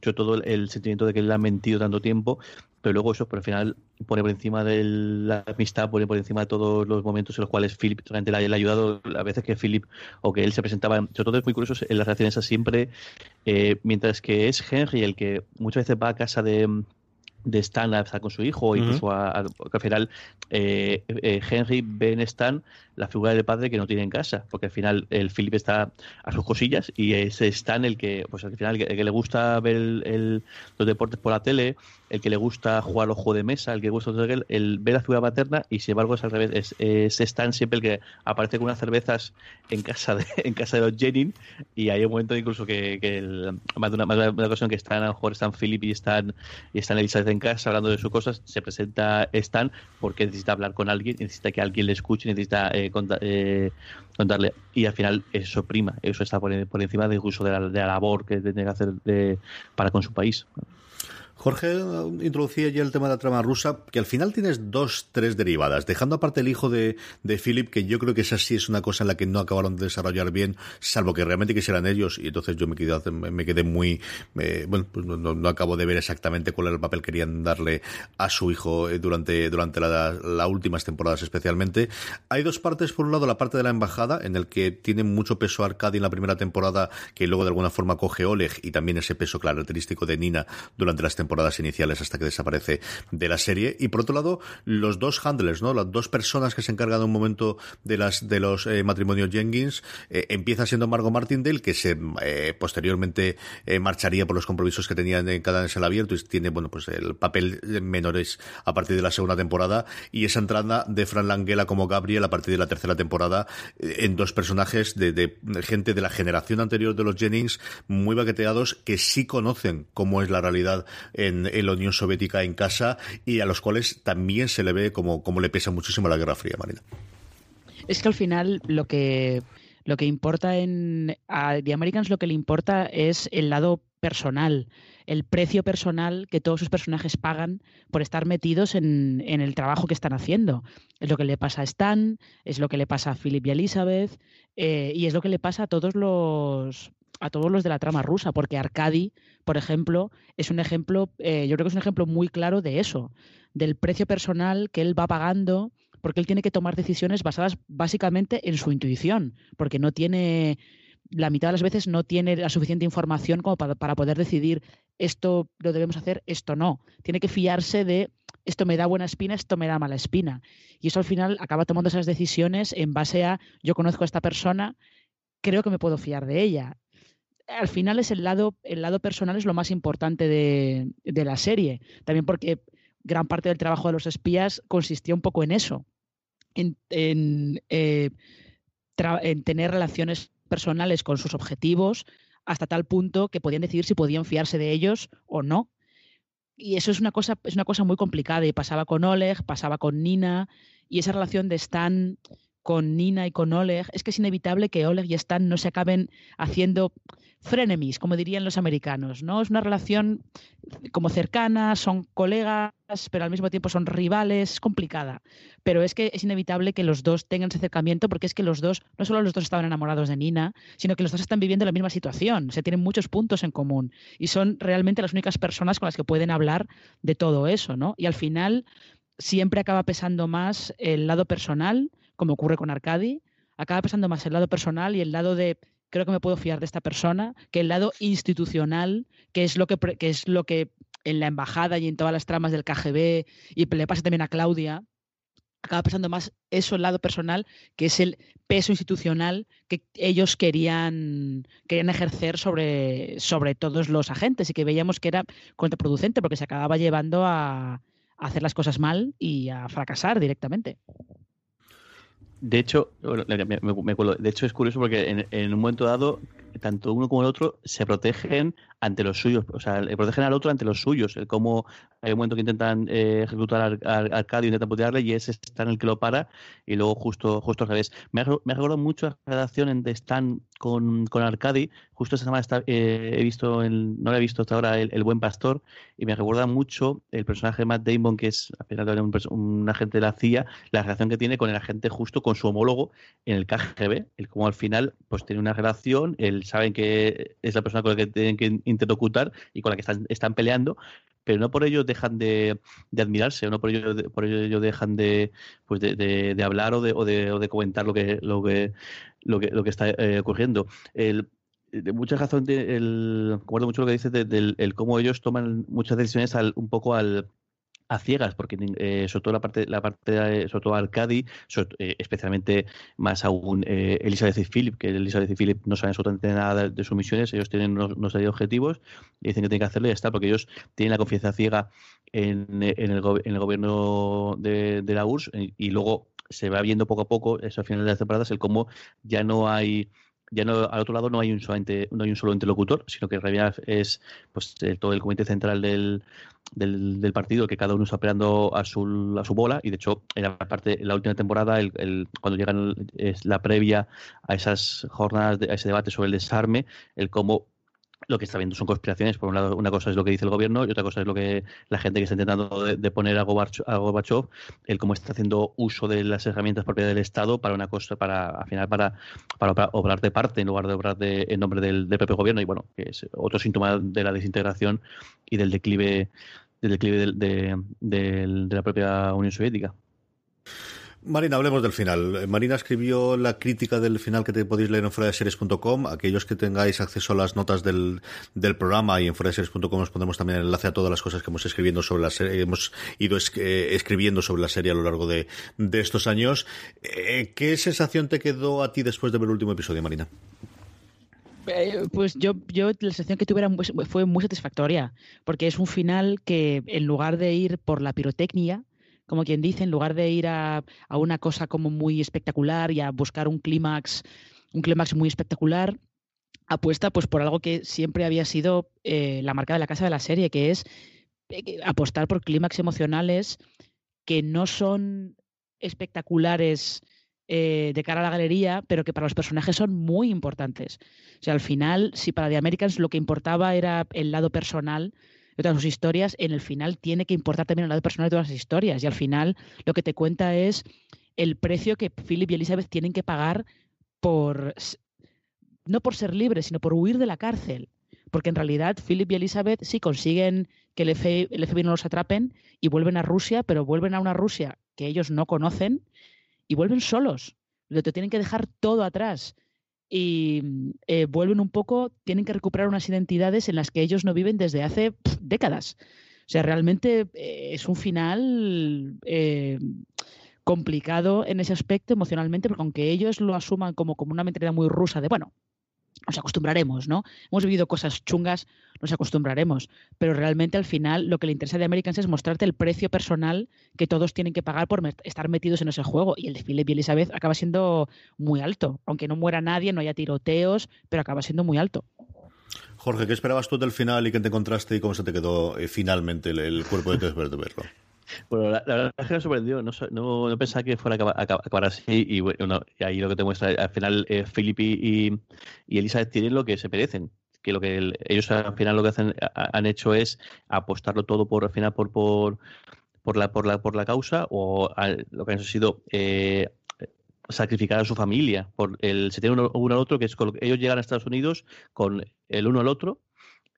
sobre todo el, sentimiento de que él ha mentido tanto tiempo pero luego eso, pero al final pone por encima de la amistad, pone por encima de todos los momentos en los cuales Philip realmente le ha ayudado, a veces que Philip o que él se presentaba, sobre todo es muy curioso en las relaciones siempre, eh, mientras que es Henry el que muchas veces va a casa de de Stan a estar con su hijo, incluso a, al final eh, eh, Henry ve en Stan la figura del padre que no tiene en casa, porque al final el Philip está a sus cosillas y es Stan el que, pues al final, el que, le gusta ver los deportes por la tele, el que le gusta jugar los juegos de mesa, el que gusta el, el ver la figura paterna y sin embargo es al revés, es, Stan siempre el que aparece con unas cervezas en casa de, [LAUGHS] en casa de los Jennings y hay un momento incluso que, que más, de una, más de una ocasión que están a lo mejor están Philip y están y están Elizabeth en casa hablando de sus cosas, se presenta Stan porque necesita hablar con alguien, necesita que alguien le escuche, necesita eh, eh, contarle. Y al final eso prima, eso está por, encima de la, de la labor que tiene que hacer de, para con su país. Jorge introducía ya el tema de la trama rusa, que al final tienes dos, tres derivadas, dejando aparte el hijo de, de Philip, que yo creo que esa sí es una cosa en la que no acabaron de desarrollar bien, salvo que realmente quisieran ellos, y entonces yo me quedé, me quedé muy, eh, bueno, pues no, acabo de ver exactamente cuál era el papel que querían darle a su hijo eh, durante, durante las la últimas temporadas especialmente. Hay dos partes, por un lado la parte de la embajada, en el que tiene mucho peso Arcadi en la primera temporada, que luego de alguna forma coge Oleg, y también ese peso característico de Nina durante las temporadas temporadas iniciales hasta que desaparece de la serie. Y por otro lado, los dos handlers, ¿no? Las dos personas que se encargan de un momento de las de los eh, matrimonios Jenkins, eh, empieza siendo Margot Martindale, que se eh, posteriormente marcharía por los compromisos que tenían en cada el abierto y tiene, bueno, pues el papel menores a partir de la segunda temporada y esa entrada de Fran Langella como Gabriel a partir de la tercera temporada en dos personajes de, de gente de la generación anterior de los Jennings muy baqueteados que sí conocen cómo es la realidad en, la Unión Soviética en casa y a los cuales también se le ve como, como le pesa muchísimo la Guerra Fría, Marina. Es que al final lo que lo que importa en a The Americans lo que le importa es el lado personal, el precio personal que todos sus personajes pagan por estar metidos en, en, el trabajo que están haciendo. Es lo que le pasa a Stan, es lo que le pasa a Philip y Elizabeth, eh, y es lo que le pasa a todos los a todos los de la trama rusa, porque Arcadi, por ejemplo, es un ejemplo, eh, yo creo que es un ejemplo muy claro de eso, del precio personal que él va pagando, porque él tiene que tomar decisiones basadas básicamente en su intuición, porque no tiene, la mitad de las veces no tiene la suficiente información como para, para poder decidir esto lo debemos hacer, esto no. Tiene que fiarse de esto me da buena espina, esto me da mala espina. Y eso al final acaba tomando esas decisiones en base a yo conozco a esta persona, creo que me puedo fiar de ella al final es el lado, el lado personal es lo más importante de, la serie. También porque gran parte del trabajo de los espías consistía un poco en eso, en, eh, en, tener relaciones personales con sus objetivos hasta tal punto que podían decidir si podían fiarse de ellos o no. Y eso es una cosa, es una cosa muy complicada. Y pasaba con Oleg, pasaba con Nina, y esa relación de Stan con Nina y con Oleg, es que es inevitable que Oleg y Stan no se acaben haciendo frenemies, como dirían los americanos, ¿no? Es una relación como cercana, son colegas, pero al mismo tiempo son rivales, es complicada. Pero es que es inevitable que los dos tengan ese acercamiento porque es que los dos, no solo los dos estaban enamorados de Nina, sino que los dos están viviendo la misma situación, se tienen muchos puntos en común y son realmente las únicas personas con las que pueden hablar de todo eso, ¿no? Y al final siempre acaba pesando más el lado personal, como ocurre con Arcadi, acaba pesando más el lado personal y el lado de creo que me puedo fiar de esta persona, que el lado institucional, que es lo que, que, es lo que en la embajada y en todas las tramas del KGB, y le pasa también a Claudia, acaba pensando más eso el lado personal, que es el peso institucional que ellos querían, querían ejercer sobre, sobre todos los agentes y que veíamos que era contraproducente porque se acababa llevando a hacer las cosas mal y a fracasar directamente. De hecho, de hecho es curioso porque en, un momento dado, tanto uno como el otro se protegen ante los suyos, o sea, protegen al otro ante los suyos. El cómo hay un momento que intentan eh, ejecutar a, Arcadio, intentan putearle y ese está en el que lo para y luego justo, justo al revés. Me ha, me mucho la relación entre Stan con, con Arcadi. Justo esta semana eh, he visto, el, no lo he visto hasta ahora, el, Buen Pastor y me recuerda mucho el personaje de Matt Damon, que es a pesar de un, un, agente de la CIA, la relación que tiene con el agente justo con su homólogo en el KGB. El cómo al final pues tiene una relación, saben que es la persona con la que tienen que interlocutar y con la que están, están peleando, pero no por ello dejan de, admirarse, no por ello, por ello dejan de, pues de, hablar o de, o de, o de comentar lo que, lo que, lo que, lo que está eh, ocurriendo. El, de mucha razón, el, recuerdo mucho lo que dices del el cómo ellos toman muchas decisiones al, un poco al, a ciegas, porque eh, sobre todo la parte, la parte sobre todo Arcadi, eh, especialmente más aún eh, Elizabeth y Philip, que Elizabeth y Philip no saben absolutamente nada de, sus misiones, ellos tienen unos, objetivos y dicen que tienen que hacerlo y ya está, porque ellos tienen la confianza ciega en, en, el, en el, gobierno de, de la URSS y, luego se va viendo poco a poco, eso al final de las temporadas, el cómo ya no hay ya no al otro lado no hay un solamente no hay un solo interlocutor sino que en realidad es pues todo el comité central del, del, partido que cada uno está operando a su, a su bola. Y de hecho en la parte en la última temporada el, cuando llegan es la previa a esas jornadas a ese debate sobre el desarme el cómo lo que está viendo son conspiraciones. Por un lado, una cosa es lo que dice el gobierno y otra cosa es lo que la gente que está intentando de, poner a Gorbachev, el cómo está haciendo uso de las herramientas propias del Estado para una cosa, para al final para, para obrar de parte en lugar de obrar de, en nombre del, propio gobierno. Y bueno, que es otro síntoma de la desintegración y del declive, del declive de la propia Unión Soviética. Marina, hablemos del final. Marina escribió la crítica del final que te podéis leer en fuera de series.com. Aquellos que tengáis acceso a las notas del, del programa y en fuera de series.com os pondremos también el enlace a todas las cosas que hemos escribiendo sobre la serie, hemos ido eh, escribiendo sobre la serie a lo largo de, de estos años. Eh, ¿Qué sensación te quedó a ti después de ver el último episodio, Marina? Eh, pues yo, yo la sensación que tuve fue muy satisfactoria, porque es un final que en lugar de ir por la pirotecnia, como quien dice, en lugar de ir a, una cosa como muy espectacular y a buscar un clímax, un clímax muy espectacular, apuesta pues por algo que siempre había sido eh, la marca de la casa de la serie, que es eh, apostar por clímax emocionales que no son espectaculares eh, de cara a la galería, pero que para los personajes son muy importantes. O sea, al final, si para The Americans lo que importaba era el lado personal, de todas sus historias, en el final tiene que importar también el lado personal de todas las historias. Y al final lo que te cuenta es el precio que Philip y Elizabeth tienen que pagar por, no por ser libres, sino por huir de la cárcel. Porque en realidad Philip y Elizabeth sí consiguen que el FBI, no los atrapen y vuelven a Rusia, pero vuelven a una Rusia que ellos no conocen y vuelven solos. Te tienen que dejar todo atrás y eh, vuelven un poco, tienen que recuperar unas identidades en las que ellos no viven desde hace décadas. O sea, realmente eh, es un final eh, complicado en ese aspecto emocionalmente, porque aunque ellos lo asuman como, como una mentalidad muy rusa de, bueno, nos acostumbraremos, ¿no? Hemos vivido cosas chungas, nos acostumbraremos, pero realmente al final lo que le interesa de Americans es mostrarte el precio personal que todos tienen que pagar por estar metidos en ese juego y el de Philip y Elizabeth acaba siendo muy alto, aunque no muera nadie, no haya tiroteos, pero acaba siendo muy alto. Jorge, ¿qué esperabas tú del final y qué te encontraste y cómo se te quedó eh, finalmente el, cuerpo de de verlo? Bueno, la, verdad es que me sorprendió, no, no, pensaba que fuera a acabar, así y bueno, y ahí lo que te muestra, al final eh, y, y, Elizabeth tienen lo que se merecen, que lo que ellos al final lo que hacen, han hecho es apostarlo todo por al final por por, por la por la por la causa o lo que han sido eh, sacrificar a su familia por el se tiene uno, uno al otro que es con, ellos llegan a Estados Unidos con el uno al otro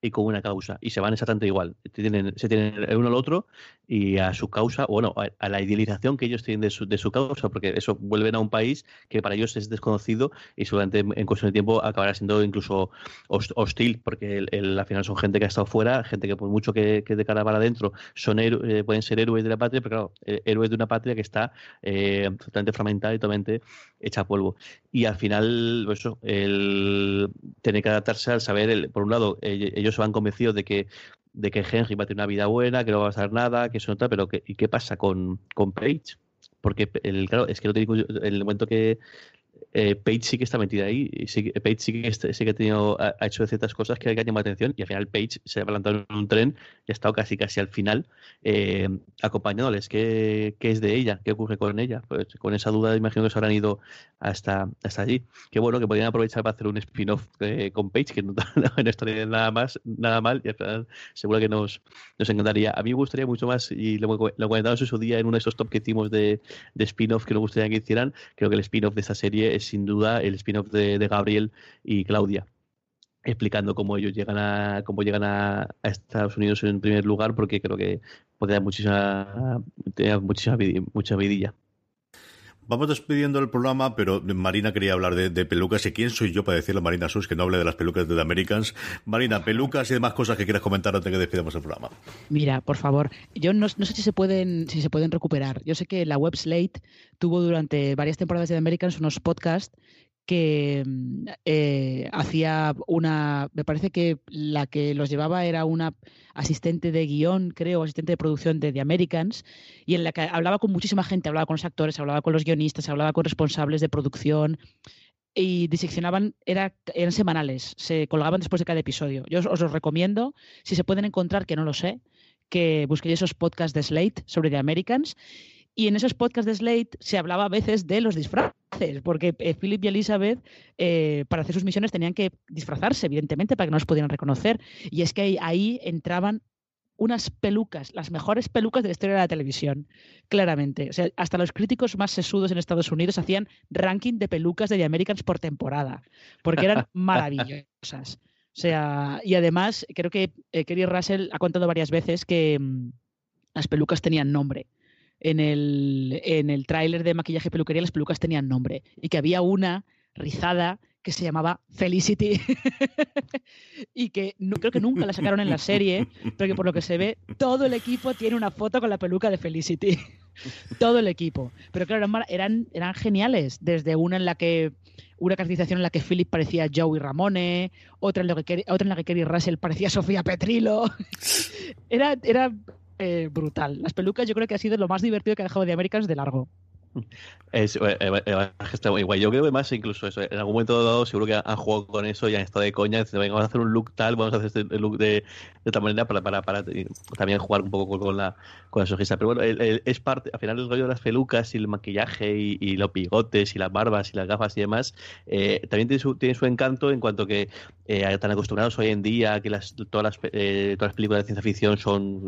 y con una causa. Y se van exactamente igual. Tienen, se tienen el uno al otro y a su causa, bueno, a, la idealización que ellos tienen de su, de su causa, porque eso vuelven a un país que para ellos es desconocido y seguramente en cuestión de tiempo acabará siendo incluso hostil, porque el, al final son gente que ha estado fuera, gente que por mucho que, de cara para adentro son eh, pueden ser héroes de la patria, pero claro, eh, héroes de una patria que está eh, totalmente fragmentada y totalmente hecha a polvo. Y al final, pues eso, el tener que adaptarse al saber, por un lado, ellos se van convencidos de que de que Henry va a tener una vida buena, que no va a pasar nada, que eso no está, pero que, ¿y qué pasa con, con Page? Porque claro, es que no digo, en el momento que eh, Page sí que está metida ahí. Sí, Page sí que, sí que ha, tenido, hecho ciertas cosas que, han llamado la atención y al final Page se ha plantado en un tren y ha estado casi casi al final eh, acompañándoles. ¿Qué, ¿Qué, es de ella? ¿Qué ocurre con ella? Pues con esa duda imagino que se habrán ido hasta, allí. Qué bueno que podrían aprovechar para hacer un spin-off eh, con Page, que no, [LAUGHS] no estaría nada más, nada mal y seguro que nos, nos encantaría. A mí me gustaría mucho más, y lo, lo comentamos en su día en uno de esos top que hicimos de, de spin-off que nos gustaría que hicieran, creo que el spin-off de esta serie es sin duda el spin-off de, Gabriel y Claudia explicando cómo ellos llegan a cómo llegan a, Estados Unidos en primer lugar porque creo que podría muchísima muchísima mucha vidilla Vamos despidiendo el programa, pero Marina quería hablar de, pelucas. ¿Y quién soy yo para decirle a Marina Sus que no hable de las pelucas de The Americans? Marina, pelucas y demás cosas que quieras comentar antes de que despidamos el programa. Mira, por favor, yo no, sé si se pueden si se pueden recuperar. Yo sé que la web Slate tuvo durante varias temporadas de The Americans unos podcasts que mm, eh, hacía una, me parece que la que los llevaba era una asistente de guion, creo, asistente de producción de The Americans, y en la que hablaba con muchísima gente, hablaba con los actores, hablaba con los guionistas, hablaba con responsables de producción, y diseccionaban, era, eran semanales, se colgaban después de cada episodio. Yo os, os los recomiendo, si se pueden encontrar, que no lo sé, que busquéis esos podcasts de Slate sobre The Americans y en esos podcasts de Slate se hablaba a veces de los disfraces, porque eh, Philip y Elizabeth eh, para hacer sus misiones tenían que disfrazarse, evidentemente, para que no los pudieran reconocer. Y es que ahí, entraban unas pelucas, las mejores pelucas de la historia de la televisión, claramente. O sea, hasta los críticos más sesudos en Estados Unidos hacían ranking de pelucas de The Americans por temporada, porque eran [LAUGHS] maravillosas. O sea, y además creo que eh, Kerry Russell ha contado varias veces que mm, las pelucas tenían nombre en el, en el tráiler de maquillaje y peluquería las pelucas tenían nombre y que había una rizada que se llamaba Felicity [LAUGHS] y que no, creo que nunca la sacaron en la serie, pero que por lo que se ve todo el equipo tiene una foto con la peluca de Felicity. [LAUGHS] todo el equipo. Pero claro, eran, eran geniales, desde una en la que una caracterización en la que Philip parecía Joey Ramone, otra en, la que, otra en la que Kerry Russell parecía Sofía Petrilo. [LAUGHS] era, era eh, brutal. Las pelucas yo creo que ha sido lo más divertido que ha dejado de Americans de largo. Es, eh, eh, muy guay. Yo creo que más incluso eso. En algún momento dado seguro que han jugado con eso y han estado de coña. Dicen, vamos a hacer un look tal, vamos a hacer este look de, de tal manera para, para, para, también jugar un poco con la, con la sojista. Pero bueno, es parte, al final el rollo de las pelucas y el maquillaje y, los bigotes y las barbas y las gafas y demás, eh, también tiene su, tiene su encanto en cuanto que eh, acostumbrados hoy en día que las, todas, las, todas las películas de ciencia ficción son,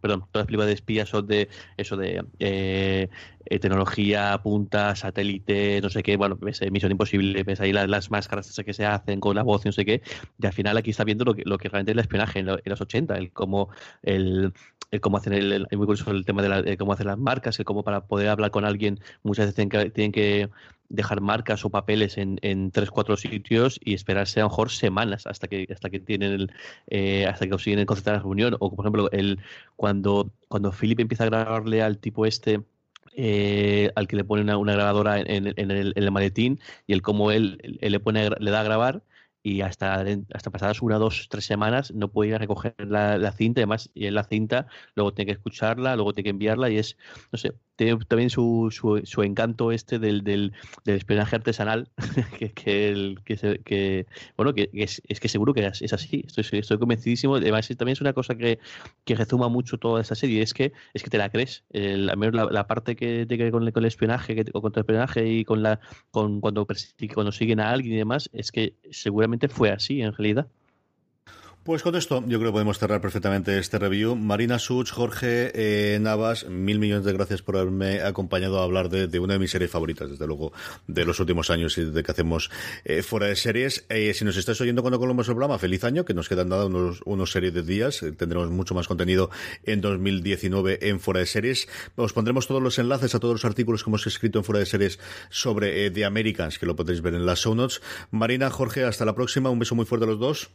perdón, todas las películas de espías son de eso de eh, tecnología, punta, satélite, no sé qué, bueno, ves Misión Imposible, ves ahí las, máscaras que se hacen con la voz y no sé qué, y al final aquí está viendo lo que, lo que realmente es el espionaje en, los 80, el cómo el, cómo hacen el, muy curioso el tema de, cómo hacen las marcas, el cómo para poder hablar con alguien muchas veces tienen que, tienen que dejar marcas o papeles en, en tres cuatro sitios y esperarse a lo mejor semanas hasta que hasta que tienen el, eh, hasta que consiguen concertar la reunión. O por ejemplo el cuando cuando Philip empieza a grabarle al tipo este eh, al que le pone una, grabadora en, el, maletín y el cómo él, le pone le da a grabar y hasta, hasta pasadas una, dos, tres semanas no puede ir a recoger la, la cinta, además y en la cinta luego tiene que escucharla, luego tiene que enviarla y es, no sé, tiene también su, su, encanto este del, del, espionaje artesanal, [LAUGHS] que, que, el, que, que bueno, que, es, que seguro que es, así, estoy, estoy convencidísimo. Además, también es una cosa que, que resuma mucho toda esta serie, es que es que te la crees. El, al menos la, parte que te con, con el espionaje, que, con el espionaje y con la con cuando, cuando siguen a alguien y demás, es que seguramente fue así en realidad. Pues con esto yo creo que podemos cerrar perfectamente este review. Marina Such, Jorge eh, Navas, mil millones de gracias por haberme acompañado a hablar de, una de mis series favoritas, desde luego, de los últimos años y de que hacemos eh, fuera de series. Eh, si nos estás oyendo cuando colomos el programa, feliz año, que nos quedan nada unos, unos series de días. tendremos mucho más contenido en 2019 en fuera de series. Os pondremos todos los enlaces a todos los artículos que hemos escrito en fuera de series sobre The Americans, que lo podéis ver en las show notes. Marina, Jorge, hasta la próxima. Un beso muy fuerte a los dos.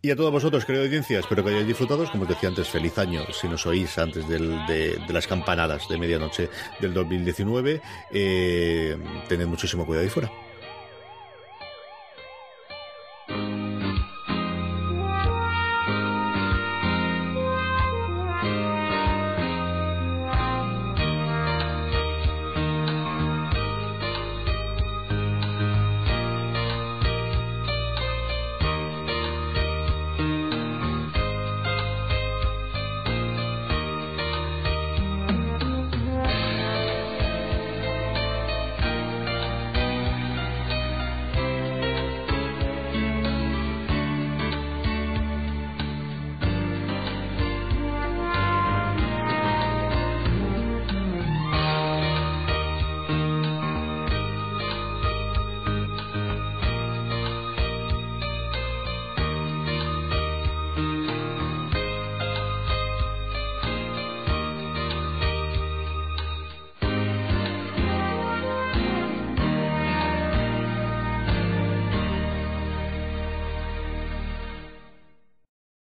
Y a todos vosotros, querido audiencia, espero que hayáis disfrutado. Como os decía antes, feliz año si nos oís antes de, las campanadas de medianoche del 2019. Eh, tened muchísimo cuidado ahí fuera.